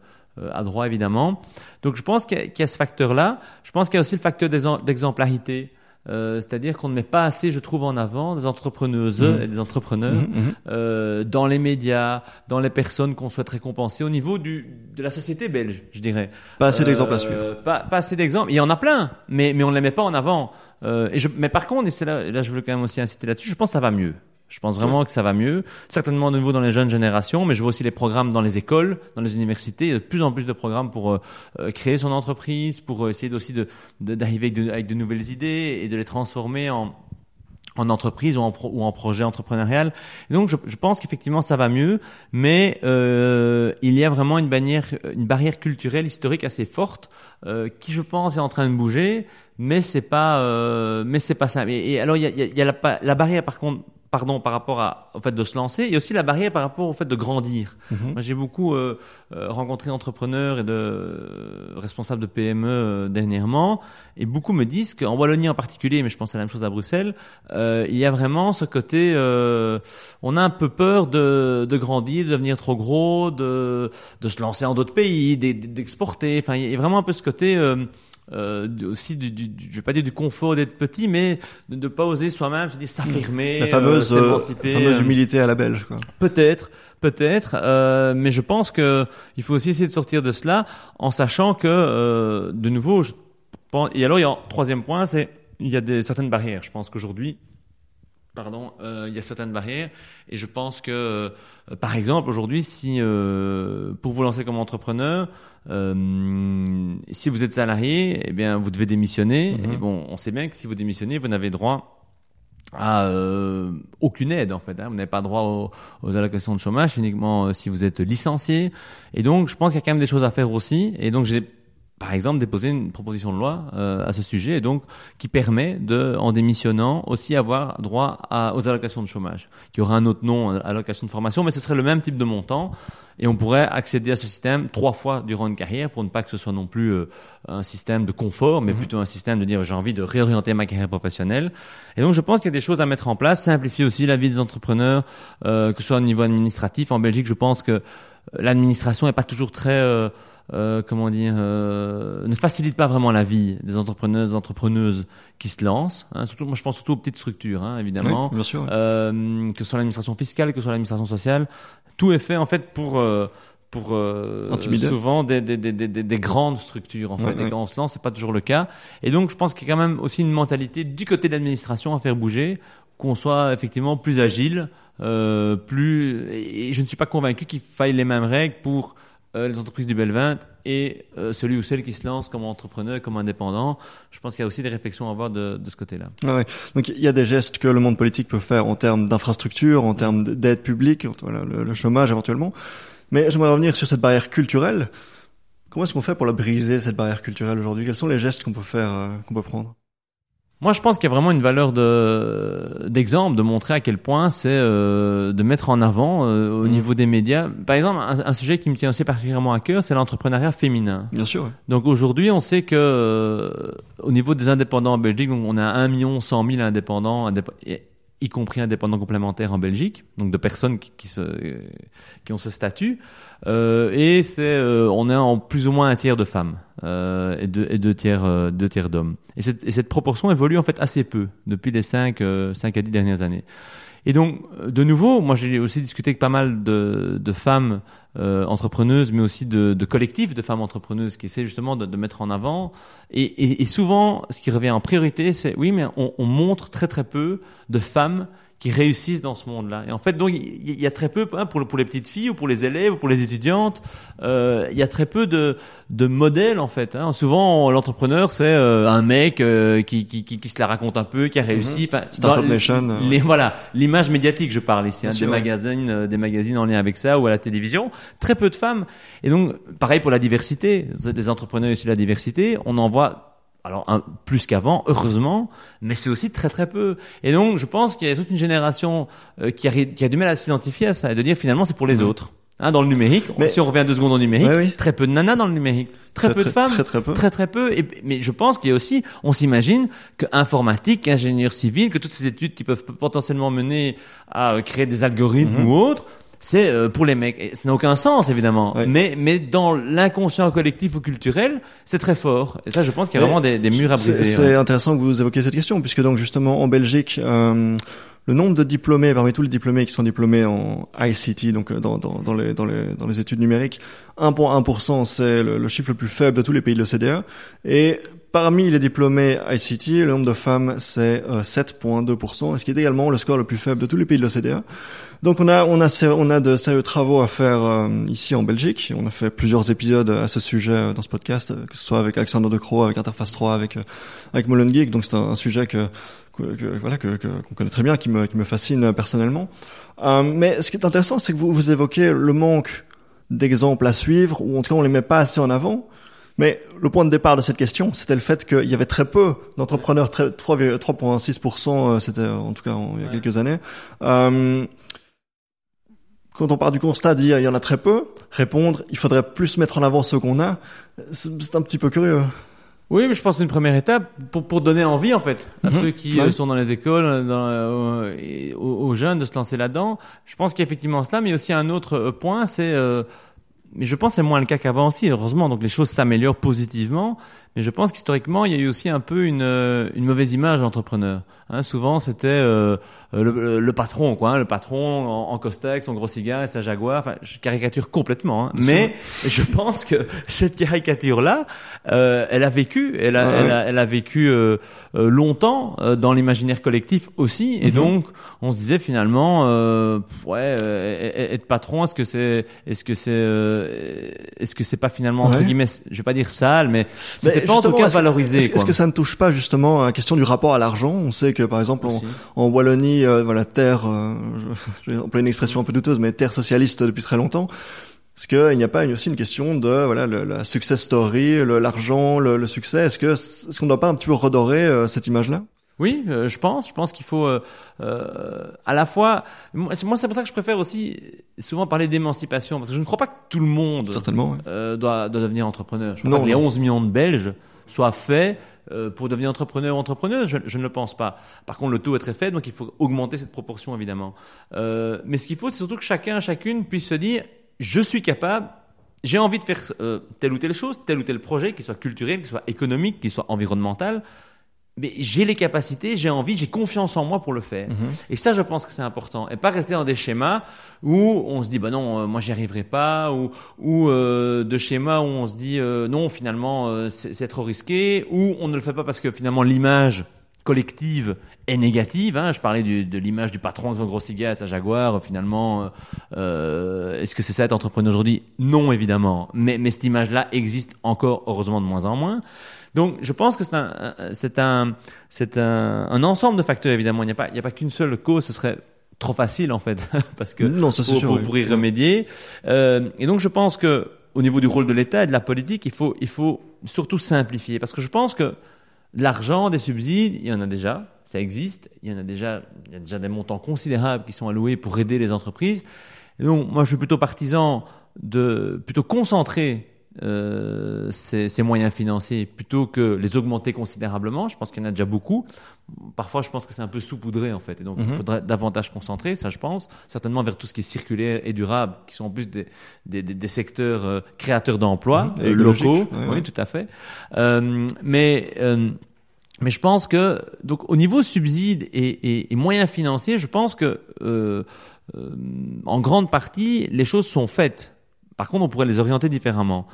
a droit, évidemment. Donc, je pense qu'il y, a- ce facteur-là. Je pense qu'il y a aussi le facteur d'exem- d'exemplarité. Euh, c'est-à-dire qu'on ne met pas assez, je trouve, en avant des entrepreneuses Mhm. et des entrepreneurs Mhm, mhm. euh, dans les médias, dans les personnes qu'on souhaite récompenser au niveau du, de la société belge, je dirais. Pas assez d'exemples à Euh, suivre. Pas, pas assez d'exemples. Il y en a plein, mais, mais on ne les met pas en avant. Euh, et je, mais par contre, et là, là je veux quand même aussi inciter là-dessus, je pense que ça va mieux. Je pense vraiment que ça va mieux. Certainement de nouveau dans les jeunes générations, mais je vois aussi les programmes dans les écoles, dans les universités. Il y a de plus en plus de programmes pour euh, euh, créer son entreprise, pour euh, essayer aussi de- d'arriver avec de, avec de nouvelles idées et de les transformer en, en entreprise ou en, pro- ou en projet entrepreneurial. Et donc, je, je pense qu'effectivement, ça va mieux, mais euh, il y a vraiment une barrière, une barrière culturelle, historique assez forte, euh, qui, je pense, est en train de bouger, mais c'est pas, euh, mais c'est pas ça. Et, et alors, il y a, y a- y a la, la barrière, par contre, pardon, par rapport à, au fait de se lancer, et aussi la barrière par rapport au fait de grandir. Mhm. Moi, j'ai beaucoup euh, euh, rencontré d'entrepreneurs et de euh, responsables de PME dernièrement, et beaucoup me disent qu'en Wallonie en particulier, mais je pense à la même chose à Bruxelles, euh, il y a vraiment ce côté, euh, on a un peu peur de, de grandir, de devenir trop gros, de, de se lancer en d'autres pays, d'e- d'exporter. Enfin, il y a vraiment un peu ce côté. Euh, euh, du- aussi du, du, du- je vais pas dire du confort d'être petit, mais de ne pas oser soi-même se dire s'affirmer, La euh, fameuse, euh, s'émanciper, fameuse euh, humilité à la belge, quoi. Peut-être, peut-être, euh, mais je pense que il faut aussi essayer de sortir de cela en sachant que, euh, de nouveau, je pense, et alors il y a un troisième point, c'est il y a des certaines barrières. Je pense qu'aujourd'hui, pardon, euh, il y a certaines barrières, et je pense que, euh, par exemple, aujourd'hui, si euh, pour vous lancer comme entrepreneur, euh, si vous êtes salarié, eh bien, vous devez démissionner. Mhm. Et bon, on sait bien que si vous démissionnez, vous n'avez droit à euh, aucune aide en fait. Hein. Vous n'avez pas droit aux, aux allocations de chômage uniquement euh, si vous êtes licencié. Et donc, je pense qu'il y a quand même des choses à faire aussi. Et donc, j'ai par exemple, déposer une proposition de loi euh, à ce sujet, et donc qui permet de, en démissionnant, aussi avoir droit à, aux allocations de chômage, qui aura un autre nom, euh, allocation de formation, mais ce serait le même type de montant, et on pourrait accéder à ce système trois fois durant une carrière pour ne pas que ce soit non plus euh, un système de confort, mais mhm. plutôt un système de dire j'ai envie de réorienter ma carrière professionnelle. Et donc je pense qu'il y a des choses à mettre en place, simplifier aussi la vie des entrepreneurs, euh, que ce soit au niveau administratif. En Belgique, je pense que l'administration n'est pas toujours très euh, comment dire, euh, ne facilite pas vraiment la vie des entrepreneuses, entrepreneuses qui se lancent. Hein, surtout, moi, je pense surtout aux petites structures, hein, évidemment, bien sûr, euh, que ce soit l'administration fiscale, que ce soit l'administration sociale. Tout est fait en fait pour pour souvent des, des, des, des, grandes structures en fait. et quand on se lance, c'est pas toujours le cas. Et donc, je pense qu'il y a quand même aussi une mentalité du côté de l'administration à faire bouger, qu'on soit effectivement plus agile, euh, plus. Et je ne suis pas convaincu qu'il faille les mêmes règles pour euh, les entreprises du bel 20 et euh, celui ou celle qui se lance comme entrepreneur, comme indépendant. Je pense qu'il y a aussi des réflexions à avoir de, de ce côté-là. Ah ouais. Donc il y a des gestes que le monde politique peut faire en termes d'infrastructure, en termes d'aide publique, voilà, le, chômage éventuellement. Mais j'aimerais revenir sur cette barrière culturelle. Comment est-ce qu'on fait pour la briser, cette barrière culturelle aujourd'hui? Quels sont les gestes qu'on peut faire, euh, qu'on peut prendre? Moi, je pense qu'il y a vraiment une valeur de d'exemple, de montrer à quel point c'est euh, de mettre en avant euh, au mmh. niveau des médias. Par exemple, un, sujet qui me tient aussi particulièrement à cœur, c'est l'entrepreneuriat féminin. Bien sûr. Donc aujourd'hui, on sait que euh, au niveau des indépendants en Belgique, on a 1 million 100 000 indépendants, y compris indépendants complémentaires en Belgique, donc de personnes qui, se, qui ont ce statut. Euh, et c'est, euh, on est en plus ou moins un tiers de femmes euh, et, deux, et deux tiers, euh, deux tiers d'hommes. Et cette, et cette proportion évolue en fait assez peu depuis les 5, 5 à 10 dernières années. Et donc, de nouveau, moi j'ai aussi discuté avec pas mal de, de femmes euh, entrepreneuses, mais aussi de, de, collectifs de femmes entrepreneuses qui essaient justement de, de mettre en avant. Et, et, et, souvent, ce qui revient en priorité, c'est oui, mais on, on montre très très peu de femmes qui réussissent dans ce monde-là. Et en fait, donc il y, a très peu hein, pour, pour les petites filles ou pour les élèves ou pour les étudiantes, euh, il y a très peu de, de modèles en fait. Hein. Souvent, l'entrepreneur c'est euh, un mec euh, qui, qui, qui, qui, se la raconte un peu, qui a réussi. Mm Startup Nation. Les, voilà, l'image médiatique, je parle ici, hein, des magazines, des magazines en lien avec ça ou à la télévision. Très peu de femmes. Et donc, pareil pour la diversité. Les entrepreneurs aussi la diversité. On en voit alors un, plus qu'avant, heureusement, mais c'est aussi très très peu. Et donc, je pense qu'il y a toute une génération euh, qui, a, qui, a, du mal à s'identifier à ça et de dire finalement c'est pour les autres. Hein, dans le numérique, mais, si on revient deux secondes au numérique, très peu de nanas dans le numérique, très, peu de femmes, très très peu, très très peu. Et, mais je pense qu'il y a aussi, on s'imagine que informatique, ingénieur civil, que toutes ces études qui peuvent potentiellement mener à créer des algorithmes mhm. ou autres, c'est euh, pour les mecs. Et ça n'a aucun sens, évidemment. Mais, mais dans l'inconscient collectif ou culturel, c'est très fort. Et ça, je pense qu'il y a vraiment des, des, murs à briser. C'est intéressant que vous évoquiez cette question, puisque donc justement en Belgique, euh, le nombre de diplômés, parmi tous les diplômés qui sont diplômés en ICT, donc euh, dans, dans, dans, les, dans, les, dans les études numériques, 1,1% c'est le, le, chiffre le plus faible de tous les pays de l'OCDE. Et parmi les diplômés ICT, le nombre de femmes c'est 7,2%, ce qui est également le score le plus faible de tous les pays de l'OCDE. Donc on a on a on a de sérieux travaux à faire euh, ici en Belgique. On a fait plusieurs épisodes à ce sujet euh, dans ce podcast, euh, que ce soit avec Alexandre De Croo, avec Interface 3, avec avec Geek. Donc c'est un, sujet que, que, voilà que qu'on connaît très bien, qui me qui me fascine personnellement. mais ce qui est intéressant, c'est que vous vous évoquez le manque d'exemples à suivre, ou en tout cas on les met pas assez en avant. Mais le point de départ de cette question, c'était le fait qu'il y avait très peu d'entrepreneurs, 3,6%, c'était en tout cas il y a quelques années. Euh, quand on part du constat d'il y en a très peu, répondre il faudrait plus mettre en avant ce qu'on a, c'est un petit peu curieux. Oui, mais je pense qu'une première étape pour, pour donner envie en fait à mhm. ceux qui euh, sont dans les écoles, euh, dans, euh, aux, jeunes de se lancer là-dedans. Je pense qu'il y a effectivement cela, mais il aussi un autre point, c'est mais je pense que c'est moins le cas qu'avant aussi, heureusement. Donc les choses s'améliorent positivement. Mais je pense qu'historiquement, il y a eu aussi un peu une, une mauvaise image d'entrepreneur. Hein, souvent, c'était euh, le, le, patron, quoi, hein, le patron en, en costex, son gros cigare et sa Jaguar. Enfin, je caricature complètement, hein, mais je pense que cette caricature-là, euh, elle a vécu, elle a, elle, a elle a, vécu euh, euh longtemps euh, dans l'imaginaire collectif aussi, et mhm. donc on se disait finalement, ouais, être patron, est-ce que c'est, est-ce que c'est, est-ce que c'est pas finalement entre guillemets, je vais pas dire sale, mais c'était pas en tout cas valorisé. Est-ce que ça ne touche pas justement à la question du rapport à l'argent? On sait que par exemple en, Wallonie, euh, voilà, terre, euh, je vais employer une expression un peu douteuse, mais terre socialiste depuis très longtemps. Est-ce qu'il n'y a pas aussi une question de voilà le, la success story, l'argent, le, le, succès? Est-ce que est-ce qu'on ne doit pas un petit peu redorer euh, cette image-là? Oui, euh, je pense. Je pense qu'il faut euh, euh à la fois. Moi, c'est pour ça que je préfère aussi souvent parler d'émancipation parce que je ne crois pas que tout le monde Certainement, euh, doit, doit devenir entrepreneur. Je crois pas que les 11 millions de Belges soient faits pour devenir entrepreneur ou entrepreneuse, je, je, ne le pense pas. Par contre, le taux est très faible, donc il faut augmenter cette proportion, évidemment. Euh, mais ce qu'il faut, c'est surtout que chacun, chacune puisse se dire, je suis capable, j'ai envie de faire euh, telle ou telle chose, tel ou tel projet, qu'il soit culturel, qu'il soit économique, qu'il soit environnemental, mais j'ai les capacités, j'ai envie, j'ai confiance en moi pour le faire. Mhm. Et ça, je pense que c'est important. Et pas rester dans des schémas où on se dit, bah non, euh, moi j'y arriverai pas, ou, ou euh, de schémas où on se dit, non, finalement, c'est trop risqué, ou on ne le fait pas parce que finalement l'image collective est négative. Hein. Je parlais du, de l'image du patron qui grossit à Jaguar. Finalement, euh, euh, est-ce que c'est ça être entrepreneur aujourd'hui? Non, évidemment. Mais, mais cette image-là existe encore, heureusement, de moins en moins. Donc, je pense que c'est un, c'est un, c'est un, un, ensemble de facteurs. Évidemment, il n'y a pas, il n'y a pas qu'une seule cause. Ce serait trop facile en fait, parce que non, ça, pour, sûr, pour, pour, y remédier. Euh, et donc, je pense que au niveau du rôle de l'État et de la politique, il faut, il faut surtout simplifier, parce que je pense que de l'argent, des subsides, il y en a déjà, ça existe. Il y en a déjà, il y a déjà des montants considérables qui sont alloués pour aider les entreprises. Et donc, moi, je suis plutôt partisan de plutôt concentrer euh, ces, ces, moyens financiers plutôt que les augmenter considérablement. Je pense qu'il y en a déjà beaucoup. Parfois, je pense que c'est un peu saupoudré en fait, et donc il mhm. faudrait davantage concentrer, ça je pense, certainement vers tout ce qui est circulaire et durable, qui sont en plus des, des, des secteurs euh, créateurs d'emplois mhm. locaux. oui, tout à fait. Euh, mais mais je pense que donc au niveau subsides et, et, et moyens financiers, je pense que en grande partie les choses sont faites. Par contre, on pourrait les orienter différemment.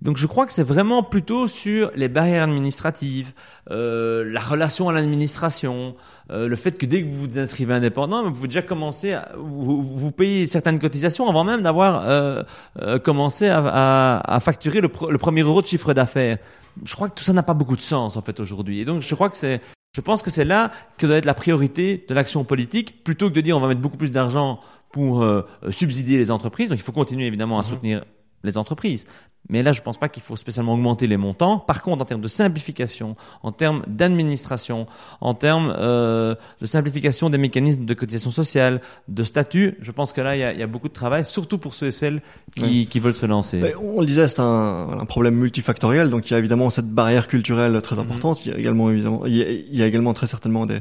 Donc je crois que c'est vraiment plutôt sur les barrières administratives, euh, la relation à l'administration, euh, le fait que dès que vous vous inscrivez indépendant, vous déjà commencer à vous, vous payez certaines cotisations avant même d'avoir euh, euh commencé à, à, à facturer le, le, premier euro de chiffre d'affaires. Je crois que tout ça n'a pas beaucoup de sens en fait aujourd'hui. Et donc je crois que c'est je pense que c'est là que doit être la priorité de l'action politique, plutôt que de dire on va mettre beaucoup plus d'argent pour euh, subsidier les entreprises. Donc il faut continuer évidemment à mhm. soutenir les entreprises. Mais là, je ne pense pas qu'il faut spécialement augmenter les montants. Par contre, en termes de simplification, en termes d'administration, en termes euh, de simplification des mécanismes de cotisation sociale, de statut, je pense que là, il y a, y a, beaucoup de travail, surtout pour ceux et celles qui, qui veulent se lancer. Mais on le disait, c'est un, un, problème multifactoriel. Donc, il y a évidemment cette barrière culturelle très mhm. importante. Il y a également, évidemment, il y a, il y a également très certainement des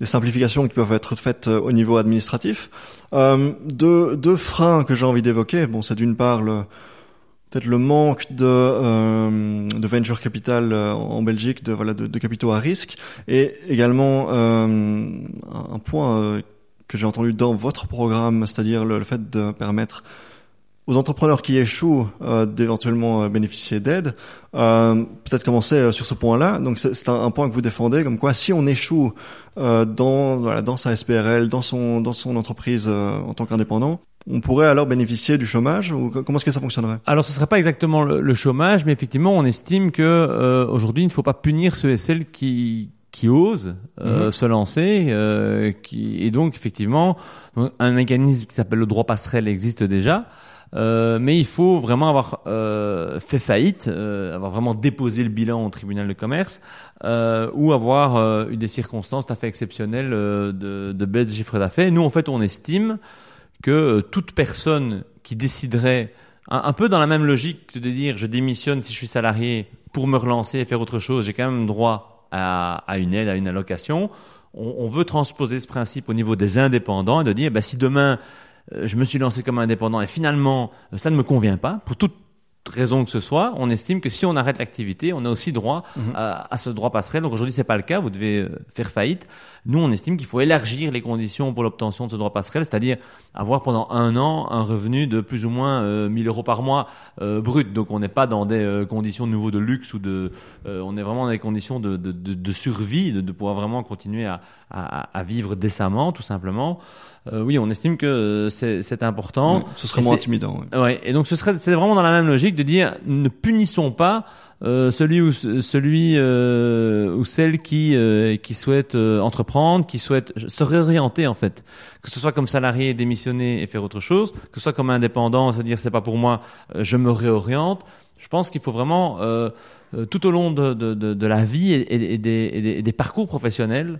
des simplifications qui peuvent être faites euh, au niveau administratif. Euh, deux, freins que j'ai envie d'évoquer. Bon, c'est d'une part le peut-être le manque de, euh, de venture capital en Belgique, de voilà de, capitaux à risque, et également un point que j'ai entendu dans votre programme, c'est-à-dire le, fait de permettre aux entrepreneurs qui échouent euh, d'éventuellement bénéficier d'aide. peut-être commencer sur ce point-là. Donc c'est un, un, point que vous défendez, comme quoi si on échoue dans voilà, dans sa SPRL, dans son dans son entreprise en tant qu'indépendant, on pourrait alors bénéficier du chômage ou comment est-ce que ça fonctionnerait? Alors ce serait pas exactement le, chômage, mais effectivement on estime que euh, aujourd'hui il ne faut pas punir ceux et celles qui qui osent euh, mhm. se lancer, euh, qui et donc effectivement un mécanisme qui s'appelle le droit passerelle existe déjà. Euh, mais il faut vraiment avoir euh, fait faillite, euh, avoir vraiment déposé le bilan au tribunal de commerce, ou avoir eu des circonstances tout à fait exceptionnelles de, de baisse de chiffre d'affaires. Nous, en fait, on estime que euh, toute personne qui déciderait un, peu dans la même logique de dire je démissionne si je suis salarié pour me relancer et faire autre chose, j'ai quand même droit à, à, une aide, à une allocation. On, veut transposer ce principe au niveau des indépendants et de dire bah, si demain euh, je me suis lancé comme indépendant et finalement euh, ça ne me convient pas pour toute raison que ce soit, on estime que si on arrête l'activité, on a aussi droit mhm. à, à, ce droit passerelle. Donc aujourd'hui, c'est pas le cas. Vous devez euh, faire faillite. Nous, on estime qu'il faut élargir les conditions pour l'obtention de ce droit passerelle, c'est-à-dire avoir pendant un an un revenu de plus ou moins euh, 1000 euros par mois euh, brut. Donc on n'est pas dans des euh, conditions de nouveau de luxe ou de, euh, on est vraiment dans des conditions de, de, de, de survie, de, pouvoir vraiment continuer à, à, à vivre décemment, tout simplement. Euh, oui, on estime que c'est important. Ce serait moins intimidant. Ouais. ouais. Et donc ce serait, c'est vraiment dans la même logique de dire, ne punissons pas euh, celui ou celui euh, ou celle qui euh, qui souhaite euh, entreprendre, qui souhaite se réorienter en fait, que ce soit comme salarié démissionner et faire autre chose, que ce soit comme indépendant, se dire c'est pas pour moi, euh, je me réoriente. Je pense qu'il faut vraiment tout au long de, de, de, de la vie et, et, des, et, des, et, des, parcours professionnels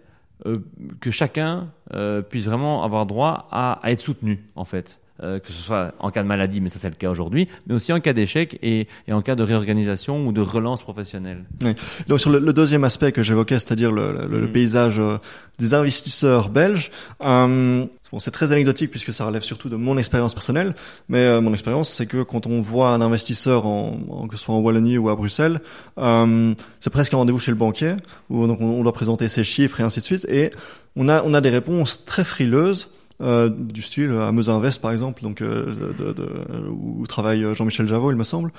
que chacun puisse vraiment avoir droit à, à être soutenu en fait. Euh, que ce soit en cas de maladie, mais ça c'est le cas aujourd'hui, mais aussi en cas d'échec et, et, en cas de réorganisation ou de relance professionnelle. Oui. Donc sur le, le deuxième aspect que j'évoquais, c'est-à-dire le, le, le, mm. paysage euh, des investisseurs belges, euh, bon, c'est très anecdotique puisque ça relève surtout de mon expérience personnelle, mais euh, mon expérience c'est que quand on voit un investisseur, en, en, que ce soit en Wallonie ou à Bruxelles, euh, c'est presque un rendez-vous chez le banquier où donc on, on doit présenter ses chiffres et ainsi de suite, et on a, on a des réponses très frileuses euh, du style à Meusin Invest par exemple, donc euh, de, de, où travaille Jean-Michel Javot, il me semble,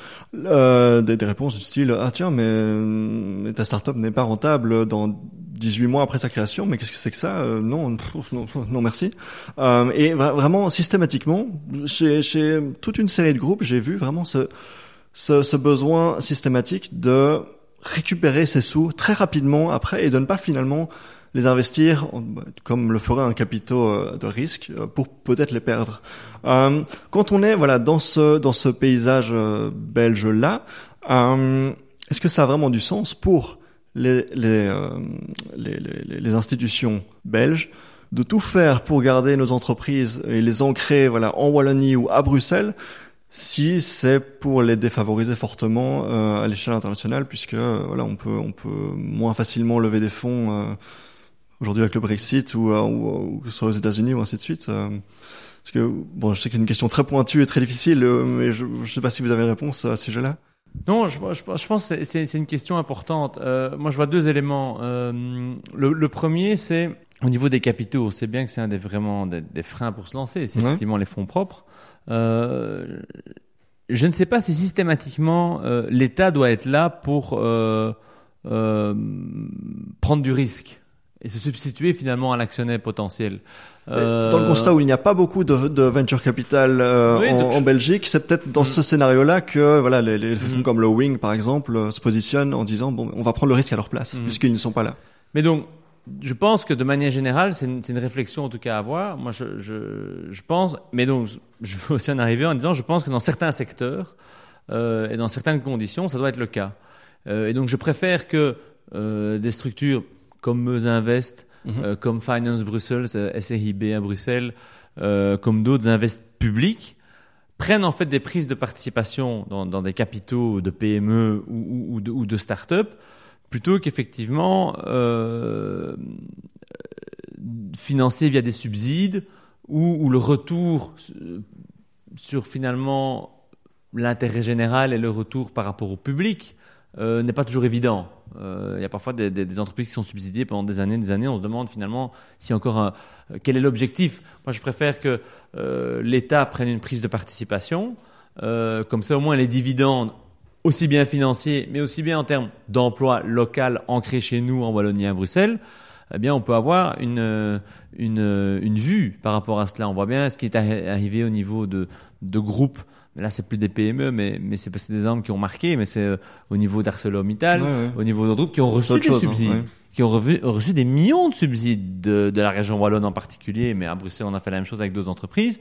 euh, des, des, réponses du style ah tiens mais, mais ta startup n'est pas rentable dans 18 mois après sa création, mais qu'est-ce que c'est que ça? Euh, non, non, non, merci. Euh, et vraiment systématiquement, chez, chez toute une série de groupes, j'ai vu vraiment ce, ce, ce besoin systématique de récupérer ses sous très rapidement après et de ne pas finalement les investir comme le ferait un capitaux euh, de risque euh, pour peut-être les perdre. Euh, quand on est voilà dans ce dans ce paysage belge là, est-ce que ça a vraiment du sens pour les les, les, les, institutions belges de tout faire pour garder nos entreprises et les ancrer voilà en Wallonie ou à Bruxelles si c'est pour les défavoriser fortement à l'échelle internationale puisque voilà on peut on peut moins facilement lever des fonds aujourd'hui avec le Brexit ou, euh, ou, ou, que ce soit aux États-Unis ou ainsi de suite euh, Parce que bon, je sais que c'est une question très pointue et très difficile, euh, mais je ne sais pas si vous avez une réponse à ce sujet-là. Non, je, je, je pense que c'est une question importante. Euh, moi, je vois deux éléments. Euh, le, le, premier, c'est au niveau des capitaux. C'est bien que c'est un des vraiment des, des, freins pour se lancer. C'est ouais. effectivement les fonds propres. Euh, je ne sais pas si systématiquement l'État doit être là pour prendre du risque et se substituer finalement à l'actionnaire potentiel. Euh... Dans le constat où il n'y a pas beaucoup de, de venture capital euh, oui, en, en, Belgique, c'est peut-être dans mmh. ce scénario-là que voilà les, les fonds mmh. comme le Wing par exemple euh, se positionnent en disant bon on va prendre le risque à leur place mmh. puisqu'ils ne sont pas là. Mais donc je pense que de manière générale, c'est une, une, réflexion en tout cas à avoir. Moi, je, je, je pense, mais donc je veux aussi en arriver en disant, je pense que dans certains secteurs euh, et dans certaines conditions, ça doit être le cas. Euh, et donc, je préfère que euh, des structures comme Meuse Invest, mm -hmm. euh, comme Finance Brussels, euh, SRIB à Bruxelles, euh, comme d'autres invests publics, prennent en fait des prises de participation dans, dans des capitaux de PME ou, ou, ou de, ou de start-up, plutôt qu'effectivement euh, financer via des subsides ou, ou le retour sur finalement l'intérêt général et le retour par rapport au public euh, n'est pas toujours évident. Euh, il y a parfois des, entreprises qui sont subsidiées pendant des années, des années. On se demande finalement si encore euh, quel est l'objectif. Moi, je préfère que euh, l'État prenne une prise de participation. Comme ça, au moins, les dividendes, aussi bien financiers, mais aussi bien en termes d'emploi local ancré chez nous en Wallonie et à Bruxelles, eh bien, on peut avoir une, une, une vue par rapport à cela. On voit bien ce qui est arrivé au niveau de, de groupes là c'est plus des PME, mais, mais c'est des armes qui ont marqué, mais c'est euh, au niveau d'ArcelorMittal, ouais, ouais. au niveau d'autres groupes qui ont reçu des chose, subsides, hein, qui ont revu, reçu des millions de subsides de, de, la région wallonne en particulier, mais à Bruxelles on a fait la même chose avec d'autres entreprises.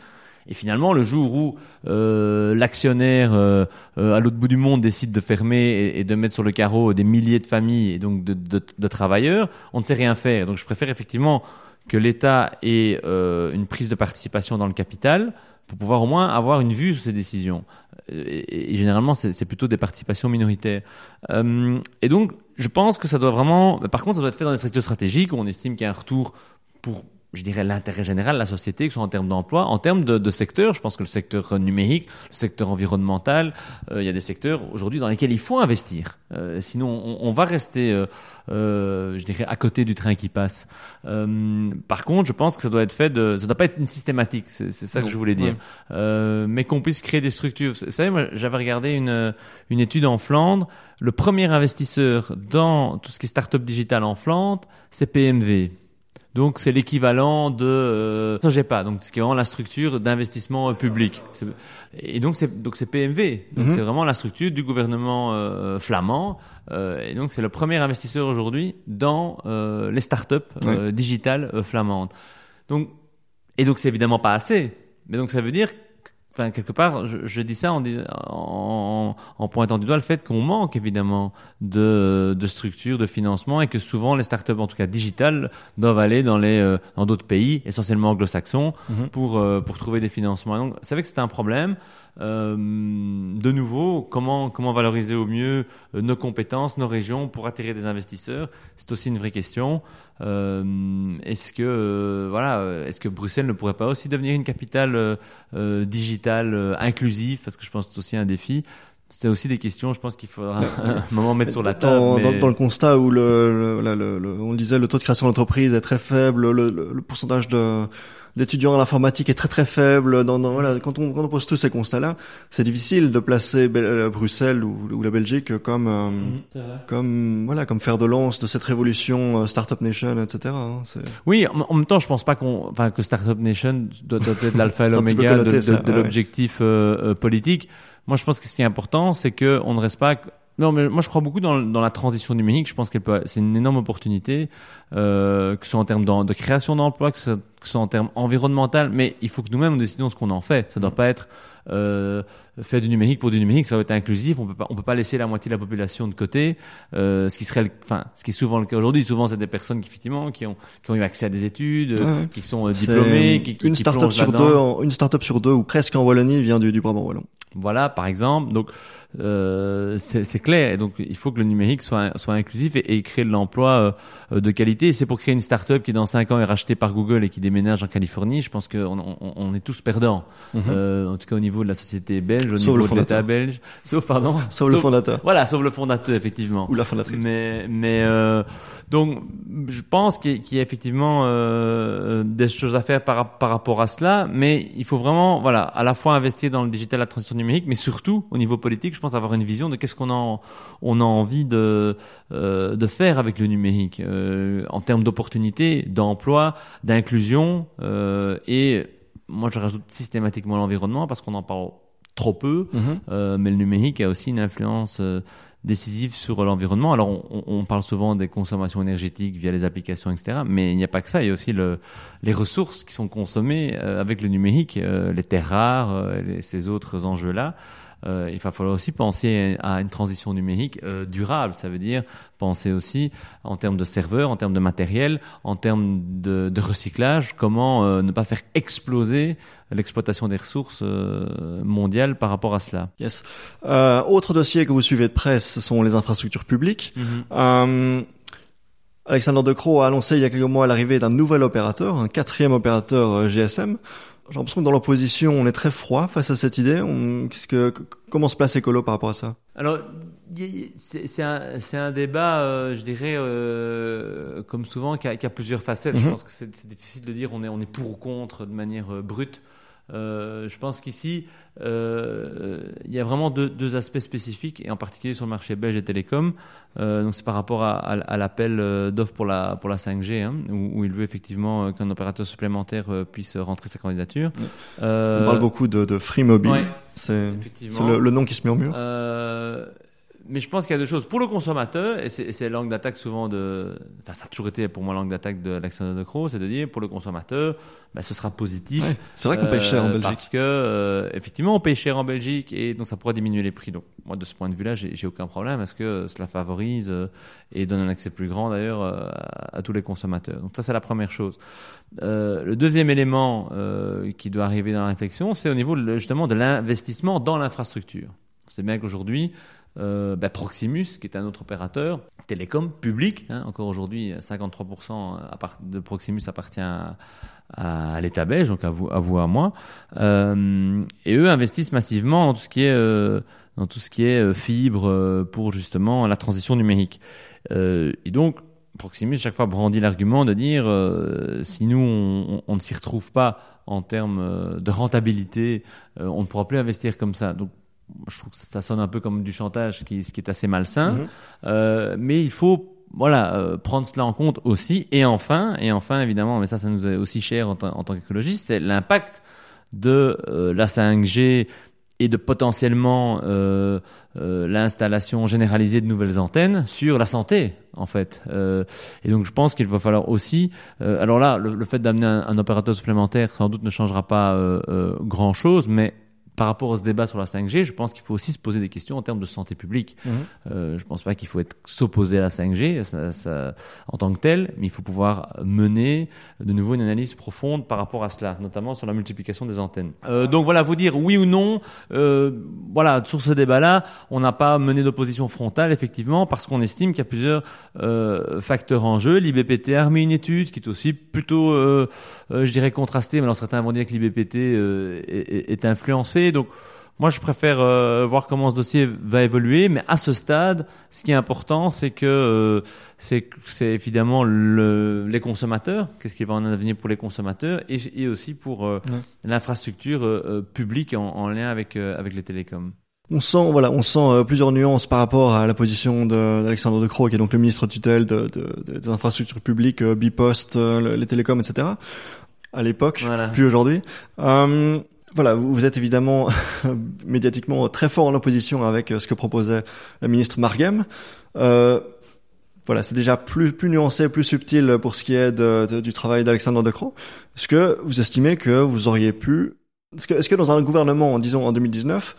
Et finalement, le jour où euh, l'actionnaire euh, euh, à l'autre bout du monde décide de fermer et, et, de mettre sur le carreau des milliers de familles et donc de, de, de travailleurs, on ne sait rien faire. Donc je préfère effectivement que l'État ait euh, une prise de participation dans le capital, pour pouvoir au moins avoir une vue sur ces décisions. Et, et généralement, c'est plutôt des participations minoritaires. Euh, et donc, je pense que ça doit vraiment. Par contre, ça doit être fait dans des secteurs stratégiques où on estime qu'il y a un retour pour je dirais, l'intérêt général de la société, que ce soit en termes d'emploi, en termes de, de secteur. Je pense que le secteur numérique, le secteur environnemental, euh, il y a des secteurs aujourd'hui dans lesquels il faut investir. Euh, sinon, on, on, va rester, euh, euh je dirais, à côté du train qui passe. Euh, par contre, je pense que ça doit être fait de, ça doit pas être une systématique. C'est ça que je voulais dire. Ouais. Euh, mais qu'on puisse créer des structures. Vous savez, moi, j'avais regardé une, une étude en Flandre. Le premier investisseur dans tout ce qui est start-up digital en Flandre, c'est PMV Donc c'est l'équivalent de euh, ça j'ai pas donc ce qui est vraiment la structure d'investissement euh, public. Et donc c'est donc c'est PMV. Donc Mhm. c'est vraiment la structure du gouvernement euh, flamand. Euh, et donc c'est le premier investisseur aujourd'hui dans euh, les startups euh, digitales euh, flamandes. Donc et donc c'est évidemment pas assez. Mais donc ça veut dire Enfin, quelque part, je, je dis ça en, en, en pointant du doigt le fait qu'on manque évidemment de, de structures, de financement et que souvent les startups, en tout cas digitales, doivent aller dans les euh, dans d'autres pays, essentiellement anglo-saxons, Mhm. pour euh, pour trouver des financements. Et donc, c'est vrai que c'est un problème. Euh, de nouveau, comment comment valoriser au mieux euh, nos compétences, nos régions pour attirer des investisseurs? C'est aussi une vraie question. Euh, est-ce que voilà, est-ce que Bruxelles ne pourrait pas aussi devenir une capitale euh, euh, digitale euh, inclusive? Parce que je pense que c'est aussi un défi. C'est aussi des questions, je pense qu'il faudra un moment mettre sur la table. Dans, mais- dans, dans le constat où le, le, le- le- on disait, le taux de création d'entreprise est très faible, le, le, le pourcentage de d'étudiants à l'informatique est très très faible. Dans, dans- voilà, quand on, quand on pose tous ces constats-là, c'est difficile de placer Bel- euh, Bruxelles ou, ou la Belgique comme euh, Mhm. comme voilà comme fer de lance de cette révolution euh, startup nation, etc. hein. Oui, en, en même temps, je pense pas qu'on, enfin, que Startup Nation doit, doit être l'alpha et l'oméga de, de- ça, de ouais. l'objectif euh, euh, politique. Moi, je pense que ce qui est important, c'est que on ne reste pas. Non, mais moi, je crois beaucoup dans, dans la transition numérique. Je pense qu'elle peut, c'est une énorme opportunité, euh, que ce soit en termes de, création d'emplois, que ce, que ce soit en termes environnemental. Mais il faut que nous-mêmes nous décidions ce qu'on en fait. Ça doit pas être euh, faire du numérique pour du numérique. Ça doit être inclusif. On peut pas, on peut pas laisser la moitié de la population de côté. Euh, ce qui serait, le- enfin, ce qui est souvent le cas aujourd'hui. Souvent, c'est des personnes qui effectivement qui ont, qui ont eu accès à des études, Ouais, qui sont euh, c'est diplômés, qui, qui une startup sur deux, en- une startup sur deux ou presque en Wallonie vient du, du Brabant wallon. Voilà, par exemple. Donc, euh, c'est clair. Et donc, il faut que le numérique soit, soit inclusif et, et créer de l'emploi euh, de qualité. Et c'est pour créer une start-up qui, dans cinq ans, est rachetée par Google et qui déménage en Californie. Je pense qu'on on, on est tous perdants. Mhm. Euh, en tout cas, au niveau de la société belge, au Sauf le niveau de l'État fondateur. belge. Sauf, pardon. Sauf le fondateur Voilà, sauf le fondateur, effectivement. ou la fondatrice. Mais, mais euh, donc, je pense qu'il y, a- qu'il y a effectivement euh, des choses à faire par, par rapport à cela, mais il faut vraiment, voilà, à la fois investir dans le digital, la transition numérique, mais surtout au niveau politique, je pense avoir une vision de qu'est-ce qu'on a, on a envie de euh, de faire avec le numérique euh, en termes d'opportunités, d'emploi, d'inclusion euh, et moi je rajoute systématiquement l'environnement parce qu'on en parle trop peu. Mhm. Euh, mais le numérique a aussi une influence euh, décisive sur l'environnement. Alors, on, parle souvent des consommations énergétiques via les applications, etc. Mais il n'y a pas que ça. Il y a aussi le, les ressources qui sont consommées euh, avec le numérique, euh, les terres rares, euh, les- ces autres enjeux-là. Euh, il va falloir aussi penser à une transition numérique euh, durable. Ça veut dire penser aussi en termes de serveurs, en termes de matériel, en termes de, de recyclage, comment euh, ne pas faire exploser l'exploitation des ressources euh, mondiales par rapport à cela. Yes. Euh, autre dossier que vous suivez de près, ce sont les infrastructures publiques. Euh, Alexandre De Croo a annoncé il y a quelques mois l'arrivée d'un nouvel opérateur, un quatrième opérateur GSM. J'ai l'impression que dans l'opposition, on est très froid face à cette idée. On, que, comment se place Écolo par rapport à ça? Alors, c'est un, débat, euh, je dirais, euh, comme souvent, qui a, qui a plusieurs facettes. Je Mhm. pense que c'est c'est difficile de dire on est, on est pour ou contre de manière euh, brute. Euh, je pense qu'ici, euh, il y a vraiment deux, deux aspects spécifiques, et en particulier sur le marché belge et télécom. Euh, donc c'est par rapport à, à- à l'appel d'offres pour la, pour la 5G, hein, où, où il veut effectivement qu'un opérateur supplémentaire puisse rentrer sa candidature. On parle beaucoup de, de Free Mobile. ouais, C'est, le, le nom qui se met au mur. Euh, mais je pense qu'il y a deux choses. Pour le consommateur, et c'est l'angle d'attaque souvent de. Enfin, ça a toujours été pour moi l'angle d'attaque de l'actionnaire de Croix, c'est de dire pour le consommateur, ben, ce sera positif. Ouais. C'est vrai qu'on paye cher en Euh, Belgique. Parce que, euh, effectivement, on paye cher en Belgique et donc ça pourra diminuer les prix. Donc, moi, de ce point de vue-là, j'ai aucun problème parce que cela favorise euh, et donne un accès plus grand d'ailleurs à, à tous les consommateurs. Donc, ça, c'est la première chose. Euh, le deuxième élément qui doit arriver dans la réflexion, c'est au niveau justement de l'investissement dans l'infrastructure. C'est bien qu'aujourd'hui, euh, bah, Proximus, qui est un autre opérateur télécom public, hein, encore aujourd'hui, 53% à part- de Proximus appartient à, l'État belge, donc à vous, à vous, à moi. Euh, et eux investissent massivement dans tout ce qui est, euh, fibre pour justement la transition numérique. Et donc, Proximus chaque fois brandit l'argument de dire si nous on, ne s'y retrouve pas en termes de rentabilité, on ne pourra plus investir comme ça. Je trouve que ça sonne un peu comme du chantage, ce qui, ce qui est assez malsain. Mhm. Euh, mais il faut voilà, euh, prendre cela en compte aussi. Et enfin, et enfin, évidemment, mais ça, ça nous est aussi cher en, tant- en tant qu'écologiste, c'est l'impact de euh, la 5G et de potentiellement euh, euh, l'installation généralisée de nouvelles antennes sur la santé, en fait. Euh, et donc, je pense qu'il va falloir aussi. euh, alors là, le, le fait d'amener un, un opérateur supplémentaire, sans doute, ne changera pas euh, euh, grand-chose, mais par rapport à ce débat sur la 5G, je pense qu'il faut aussi se poser des questions en termes de santé publique. Mhm. Euh, je pense pas qu'il faut être s'opposer à la 5G ça, ça, en tant que tel, mais il faut pouvoir mener de nouveau une analyse profonde par rapport à cela, notamment sur la multiplication des antennes. Euh, donc voilà, vous dire oui ou non. Euh, voilà, sur ce débat-là, on n'a pas mené d'opposition frontale effectivement parce qu'on estime qu'il y a plusieurs facteurs en jeu. L'IBPT a remis une étude qui est aussi plutôt, je dirais, contrastée. Mais alors certains vont dire que l'IBPT est, est- est influencé. Donc moi, je préfère euh, voir comment ce dossier va évoluer, mais à ce stade, ce qui est important, c'est que euh, c'est évidemment le, les consommateurs. Qu'est-ce qu'il va en devenir pour les consommateurs et, et aussi pour euh, Ouais. l'infrastructure publique en, en lien avec avec les télécoms. On sent, voilà, on sent plusieurs nuances par rapport à la position d'Alexandre De Croo, qui est donc le ministre tutelle de, de- de- des infrastructures publiques, Bipost, le- les télécoms, etc. À l'époque, Voilà. plus aujourd'hui. Euh, voilà, vous, êtes évidemment médiatiquement très fort en opposition avec euh, ce que proposait le ministre Margem. Euh, voilà, c'est déjà plus, plus nuancé, plus subtil pour ce qui est du travail d'Alexandre De Croo. Est-ce que vous estimez que vous auriez pu est-ce que, dans un gouvernement, disons en 2019,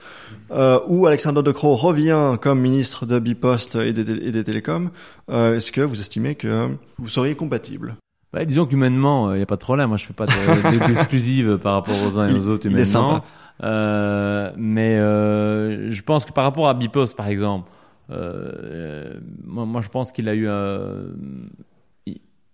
euh, où Alexandre De Croo revient comme ministre de Bipost et des, et des télécoms, euh, est-ce que vous estimez que vous seriez compatible? Bah, disons qu'humainement, il n'y a pas de problème. Moi, je fais pas de- de- d'exclusive par rapport aux uns et aux autres humainement. Euh, mais euh, je pense que par rapport à Bipost, par exemple, euh, moi, moi, je pense qu'il a eu un...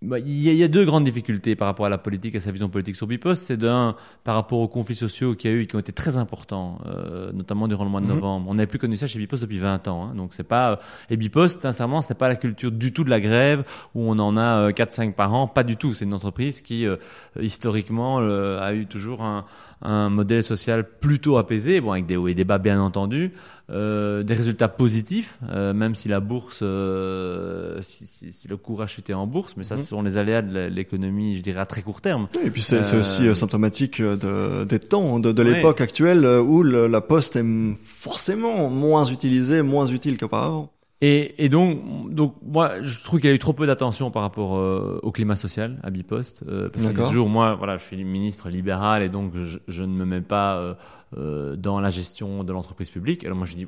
il- bah, Il y, a, deux grandes difficultés par rapport à la politique et sa vision politique sur Bipost. C'est d'un, par rapport aux conflits sociaux qu'il y a eu, qui ont été très importants, euh, notamment durant le mois de Mhm. novembre. On n'avait plus connu ça chez Bipost depuis 20 ans. Hein, donc c'est pas et Bipost, sincèrement, c'est pas la culture du tout de la grève où on en a 4-5 par an. Pas du tout. C'est une entreprise qui euh, historiquement euh, a eu toujours un, un modèle social plutôt apaisé, bon avec des hauts et des bas bien entendu, euh, des résultats positifs, euh, même si la bourse, euh, si, si- si le cours a chuté en bourse, mais ça Mhm. ce sont les aléas de l'économie, je dirais à très court terme. Et puis c'est c'est Euh, aussi euh, symptomatique euh, de, des temps, de, de Ouais. l'époque actuelle où le- la poste est forcément moins utilisée, moins utile qu'auparavant. Et, et donc, donc moi, je trouve qu'il y a eu trop peu d'attention par rapport euh, au climat social à Bipost. Euh, parce que toujours, moi, voilà, je suis ministre libéral et donc je, je ne me mets pas euh, dans la gestion de l'entreprise publique. Alors moi, je dis,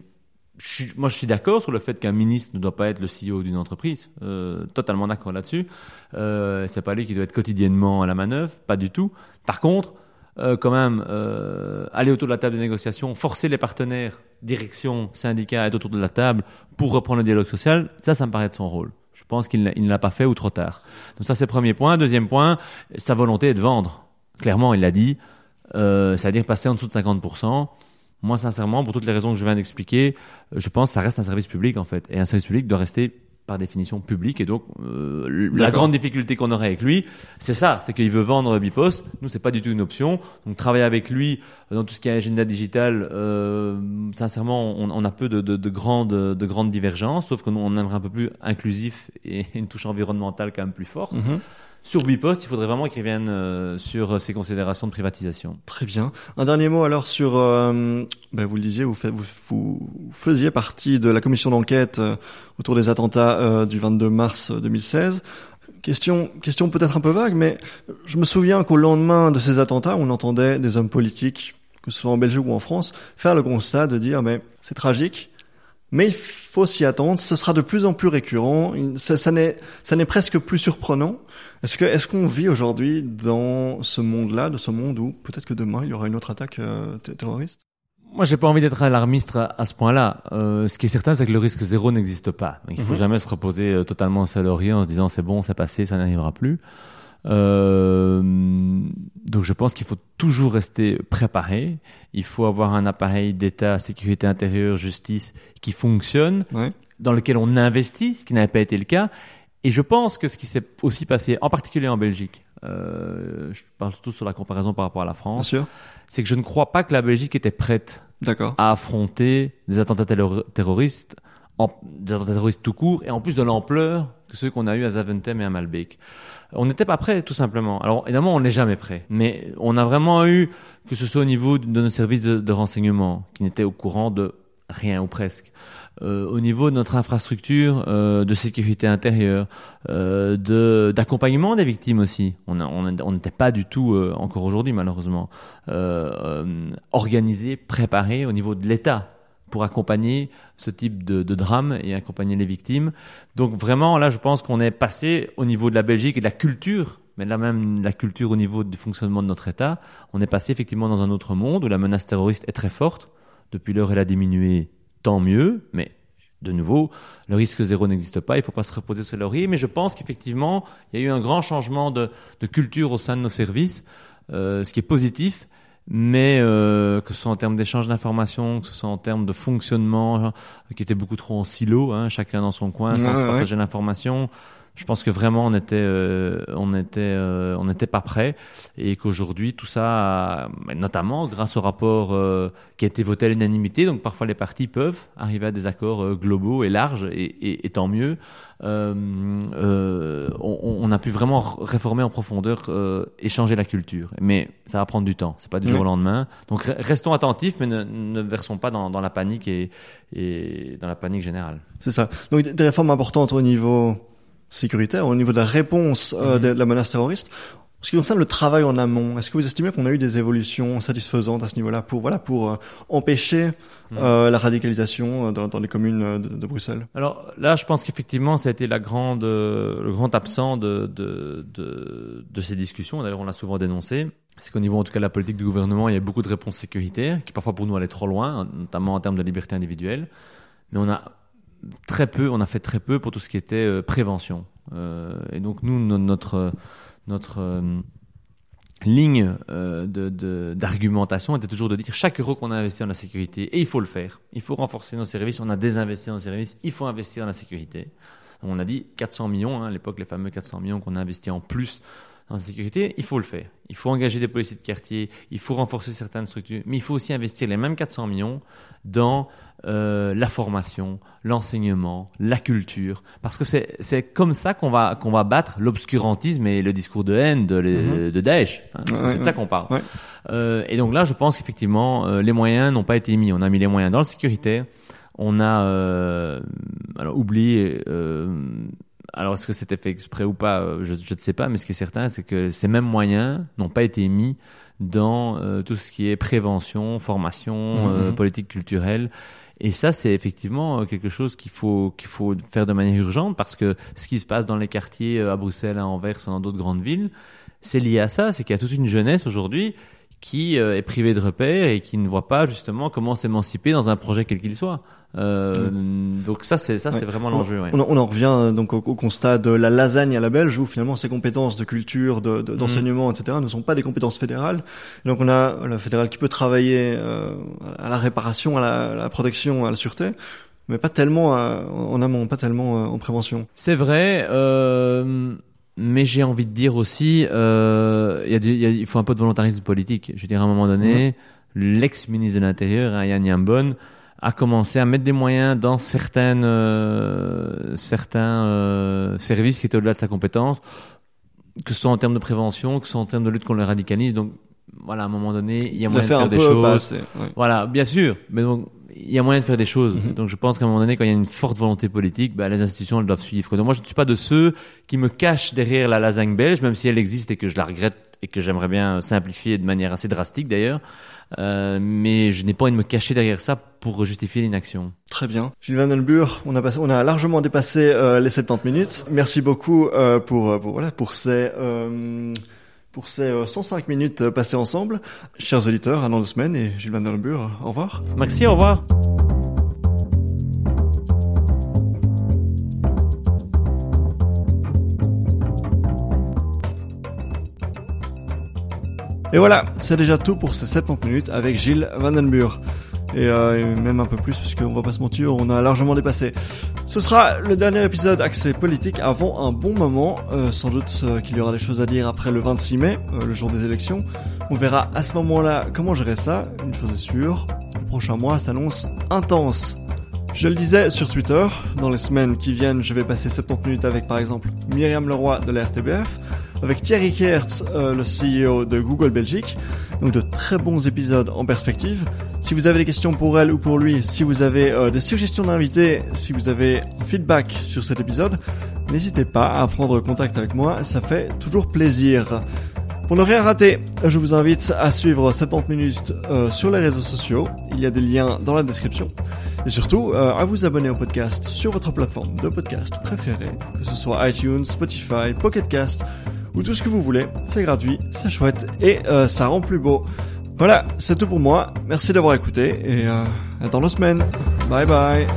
je suis, moi, je suis d'accord sur le fait qu'un ministre ne doit pas être le CEO d'une entreprise. Totalement d'accord là-dessus. Euh, c'est pas lui qui doit être quotidiennement à la manœuvre, pas du tout. Par contre, euh, quand même, euh, aller autour de la table de négociation, forcer les partenaires, direction, syndicats à être autour de la table pour reprendre le dialogue social, ça, ça me paraît être son rôle. Je pense qu'il ne l'a pas fait ou trop tard. Donc ça, c'est le premier point. Deuxième point, sa volonté est de vendre. Clairement, il l'a dit, euh, c'est-à-dire passer en dessous de 50%. Moi, sincèrement, pour toutes les raisons que je viens d'expliquer, je pense que ça reste un service public, en fait. Et un service public doit rester par définition public. Et donc, euh, la grande difficulté qu'on aurait avec lui, c'est ça, c'est qu'il veut vendre Bipost. Nous, c'est pas du tout une option. Donc, travailler avec lui dans tout ce qui est agenda digital, euh, sincèrement, on, on a peu de, de, de grandes, de grandes divergences, sauf que nous, on aimerait un peu plus inclusif et une touche environnementale quand même plus forte. Mhm. Sur Bipost, il faudrait vraiment qu'il revienne euh, sur ses considérations de privatisation. Très bien. Un dernier mot alors sur, euh, ben vous le disiez, vous, vous, faisiez partie de la commission d'enquête euh, autour des attentats euh, du 22 mars euh, 2016. Question, question peut-être un peu vague, mais je me souviens qu'au lendemain de ces attentats, on entendait des hommes politiques, que ce soit en Belgique ou en France, faire le constat de dire, mais c'est tragique, mais il faut s'y attendre, ce sera de plus en plus récurrent, ça, ça n'est, ça n'est presque plus surprenant. Est-ce que, est-ce qu'on vit aujourd'hui dans ce monde-là, de ce monde où peut-être que demain il y aura une autre attaque euh, terroriste? Moi, j'ai pas envie d'être alarmiste à, ce point-là. Euh, ce qui est certain, c'est que le risque zéro n'existe pas. Donc, il faut Mhm. jamais se reposer euh, totalement seul au rien en se disant c'est bon, c'est passé, ça n'arrivera plus. Euh, donc, je pense qu'il faut toujours rester préparé. Il faut avoir un appareil d'État, sécurité intérieure, justice qui fonctionne, dans lequel on investit, ce qui n'avait pas été le cas. Et je pense que ce qui s'est aussi passé, en particulier en Belgique, euh, je parle surtout sur la comparaison par rapport à la France, c'est que je ne crois pas que la Belgique était prête à affronter des attentats terro- terroristes, en, des attentats terroristes tout court, et en plus de l'ampleur que ceux qu'on a eu à Zaventem et à Malbec. On n'était pas prêts, tout simplement. Alors, évidemment, on n'est jamais prêt. Mais on a vraiment eu, que ce soit au niveau de nos services de, renseignement, qui n'étaient au courant de rien ou presque, euh, au niveau de notre infrastructure euh, de sécurité intérieure, euh, de d'accompagnement des victimes aussi. On on n'était pas du tout euh, encore aujourd'hui malheureusement euh, organisé, préparé au niveau de l'État pour accompagner ce type de, drame et accompagner les victimes. Donc vraiment là, je pense qu'on est passé au niveau de la Belgique et de la culture mais là même la culture au niveau du fonctionnement de notre État, on est passé effectivement dans un autre monde où la menace terroriste est très forte. Depuis l'heure, elle a diminué tant mieux, mais de nouveau, le risque zéro n'existe pas, il ne faut pas se reposer sur laurier, mais je pense qu'effectivement, il y a eu un grand changement de, de culture au sein de nos services, euh, ce qui est positif, mais euh, que ce soit en termes d'échange d'informations, que ce soit en termes de fonctionnement, qui était beaucoup trop en silo, hein, chacun dans son coin, sans se partager ouais. l'information, je pense que vraiment on était euh, on était euh, on n'était pas prêt et qu'aujourd'hui tout ça notamment grâce au rapport euh, qui a été voté à l'unanimité. Donc parfois les partis peuvent arriver à des accords euh, globaux et larges. Et, et, et tant mieux. Euh, on, on, a pu vraiment réformer en profondeur et changer la culture. Mais ça va prendre du temps. C'est pas du jour au lendemain. Donc restons attentifs mais ne, ne versons pas dans, dans la panique et, et dans la panique générale. C'est ça. Donc des réformes importantes au niveau sécuritaire, au niveau de la réponse euh, mmh. de la menace terroriste. En ce qui concerne le travail en amont, est-ce que vous estimez qu'on a eu des évolutions satisfaisantes à ce niveau-là pour voilà pour euh, empêcher mmh. euh, la radicalisation dans, dans les communes de, de, Bruxelles? Alors là, je pense qu'effectivement, ça a été la grande, euh, le grand absent de, de, de, de ces discussions. D'ailleurs, on l'a souvent dénoncé. C'est qu'au niveau, en tout cas, de la politique du gouvernement, il y a beaucoup de réponses sécuritaires qui parfois pour nous allaient trop loin, notamment en termes de liberté individuelle. Mais on a très peu, on a fait très peu pour tout ce qui était euh, prévention. Euh, et donc nous, notre euh, ligne de d'argumentation était toujours de dire chaque euro qu'on a investi dans la sécurité, et il faut le faire, il faut renforcer nos services, on a désinvesti dans nos services, il faut investir dans la sécurité. Donc on a dit 400 millions, hein, à l'époque les fameux 400 millions qu'on a investi en plus dans la sécurité, il faut le faire. Il faut engager des policiers de quartier, il faut renforcer certaines structures, mais il faut aussi investir les mêmes 400 millions dans euh, la formation, l'enseignement, la culture, parce que c'est c'est comme ça qu'on va qu'on va battre l'obscurantisme et le discours de haine de, les, mm -hmm. de Daesh. Hein, ouais, c'est de ça qu'on parle. Ouais. Euh, et donc là, je pense qu'effectivement, euh, les moyens n'ont pas été mis. On a mis les moyens dans le sécurité. On a alors oublié alors est-ce que c'était fait exprès ou pas je, je ne sais pas, mais ce qui est certain, c'est que ces mêmes moyens n'ont pas été mis dans tout ce qui est prévention, formation, euh, politique culturelle. Et ça, c'est effectivement euh, quelque chose qu'il faut qu'il faut faire de manière urgente parce que ce qui se passe dans les quartiers euh, à Bruxelles, à Anvers, dans d'autres grandes villes, c'est lié à ça. C'est qu'il y a toute une jeunesse aujourd'hui qui est privée de repères et qui ne voit pas justement comment s'émanciper dans un projet quel qu'il soit. Euh, mmh. Donc ça c'est ça ouais. c'est vraiment l'enjeu. Ouais. On, on, en revient euh, donc au, au, constat de la lasagne à la belge où finalement ces compétences de culture, de, de, d'enseignement, mmh. etc. ne sont pas des compétences fédérales. donc on a la fédérale qui peut travailler euh, à la réparation, à la, à la, protection, à la sûreté. Mais pas tellement à, en amont, pas tellement en prévention. C'est vrai, euh, mais j'ai envie de dire aussi, euh, y a du, y a, il faut un peu de volontarisme politique. Je veux dire, à un moment donné, mmh. l'ex-ministre de l'Intérieur, hein, Yann Yambon, a commencé à mettre des moyens dans certaines, euh, certains euh, services qui étaient au-delà de sa compétence, que ce soit en termes de prévention, que ce soit en termes de lutte contre le radicalisme. Donc, voilà, à un moment donné, il y a moyen de faire des choses. Ouais. Voilà, bien sûr, mais donc il y a moyen de faire des choses. -hmm. Donc je pense qu'à un moment donné, quand il y a une forte volonté politique, bah, les institutions elles doivent suivre. Donc moi, je ne suis pas de ceux qui me cachent derrière la lasagne belge, même si elle existe et que je la regrette et que j'aimerais bien simplifier de manière assez drastique d'ailleurs. Euh, mais je n'ai pas envie de me cacher derrière ça pour justifier l'inaction. Très bien. Gilles Van Den Buur, on a, passé, on a largement dépassé euh, les 70 minutes. Merci beaucoup euh, pour, pour, voilà, pour ces... Euh, pour ces 105 minutes passées ensemble. Chers auditeurs, un an de semaine et Gilles Van Buur, au revoir. Merci, au revoir. Et voilà, c'est déjà tout pour ces 70 minutes avec Gilles Vandenburg. Et, euh, même un peu plus, parce qu'on va pas se mentir, on a largement dépassé. Ce sera le dernier épisode axé politique avant un bon moment. Euh, sans doute euh, qu'il y aura des choses à dire après le 26 mai, euh, le jour des élections. On verra à ce moment-là comment gérer ça. Une chose est sûre, le prochain mois s'annonce intense. Je le disais sur Twitter, dans les semaines qui viennent, je vais passer 70 minutes avec par exemple Myriam Leroy de la RTBF, avec Thierry Kertz, euh, le CEO de Google Belgique. Donc de très bons épisodes en perspective. Si vous avez des questions pour elle ou pour lui, si vous avez euh, des suggestions d'invités, si vous avez un feedback sur cet épisode, n'hésitez pas à prendre contact avec moi, ça fait toujours plaisir. Pour ne rien rater, je vous invite à suivre 70 minutes euh, sur les réseaux sociaux. Il y a des liens dans la description. Et surtout, euh, à vous abonner au podcast sur votre plateforme de podcast préférée, que ce soit iTunes, Spotify, Pocketcast ou tout ce que vous voulez. C'est gratuit, c'est chouette et euh, ça rend plus beau. Voilà, c'est tout pour moi. Merci d'avoir écouté et à dans deux semaines. Bye bye.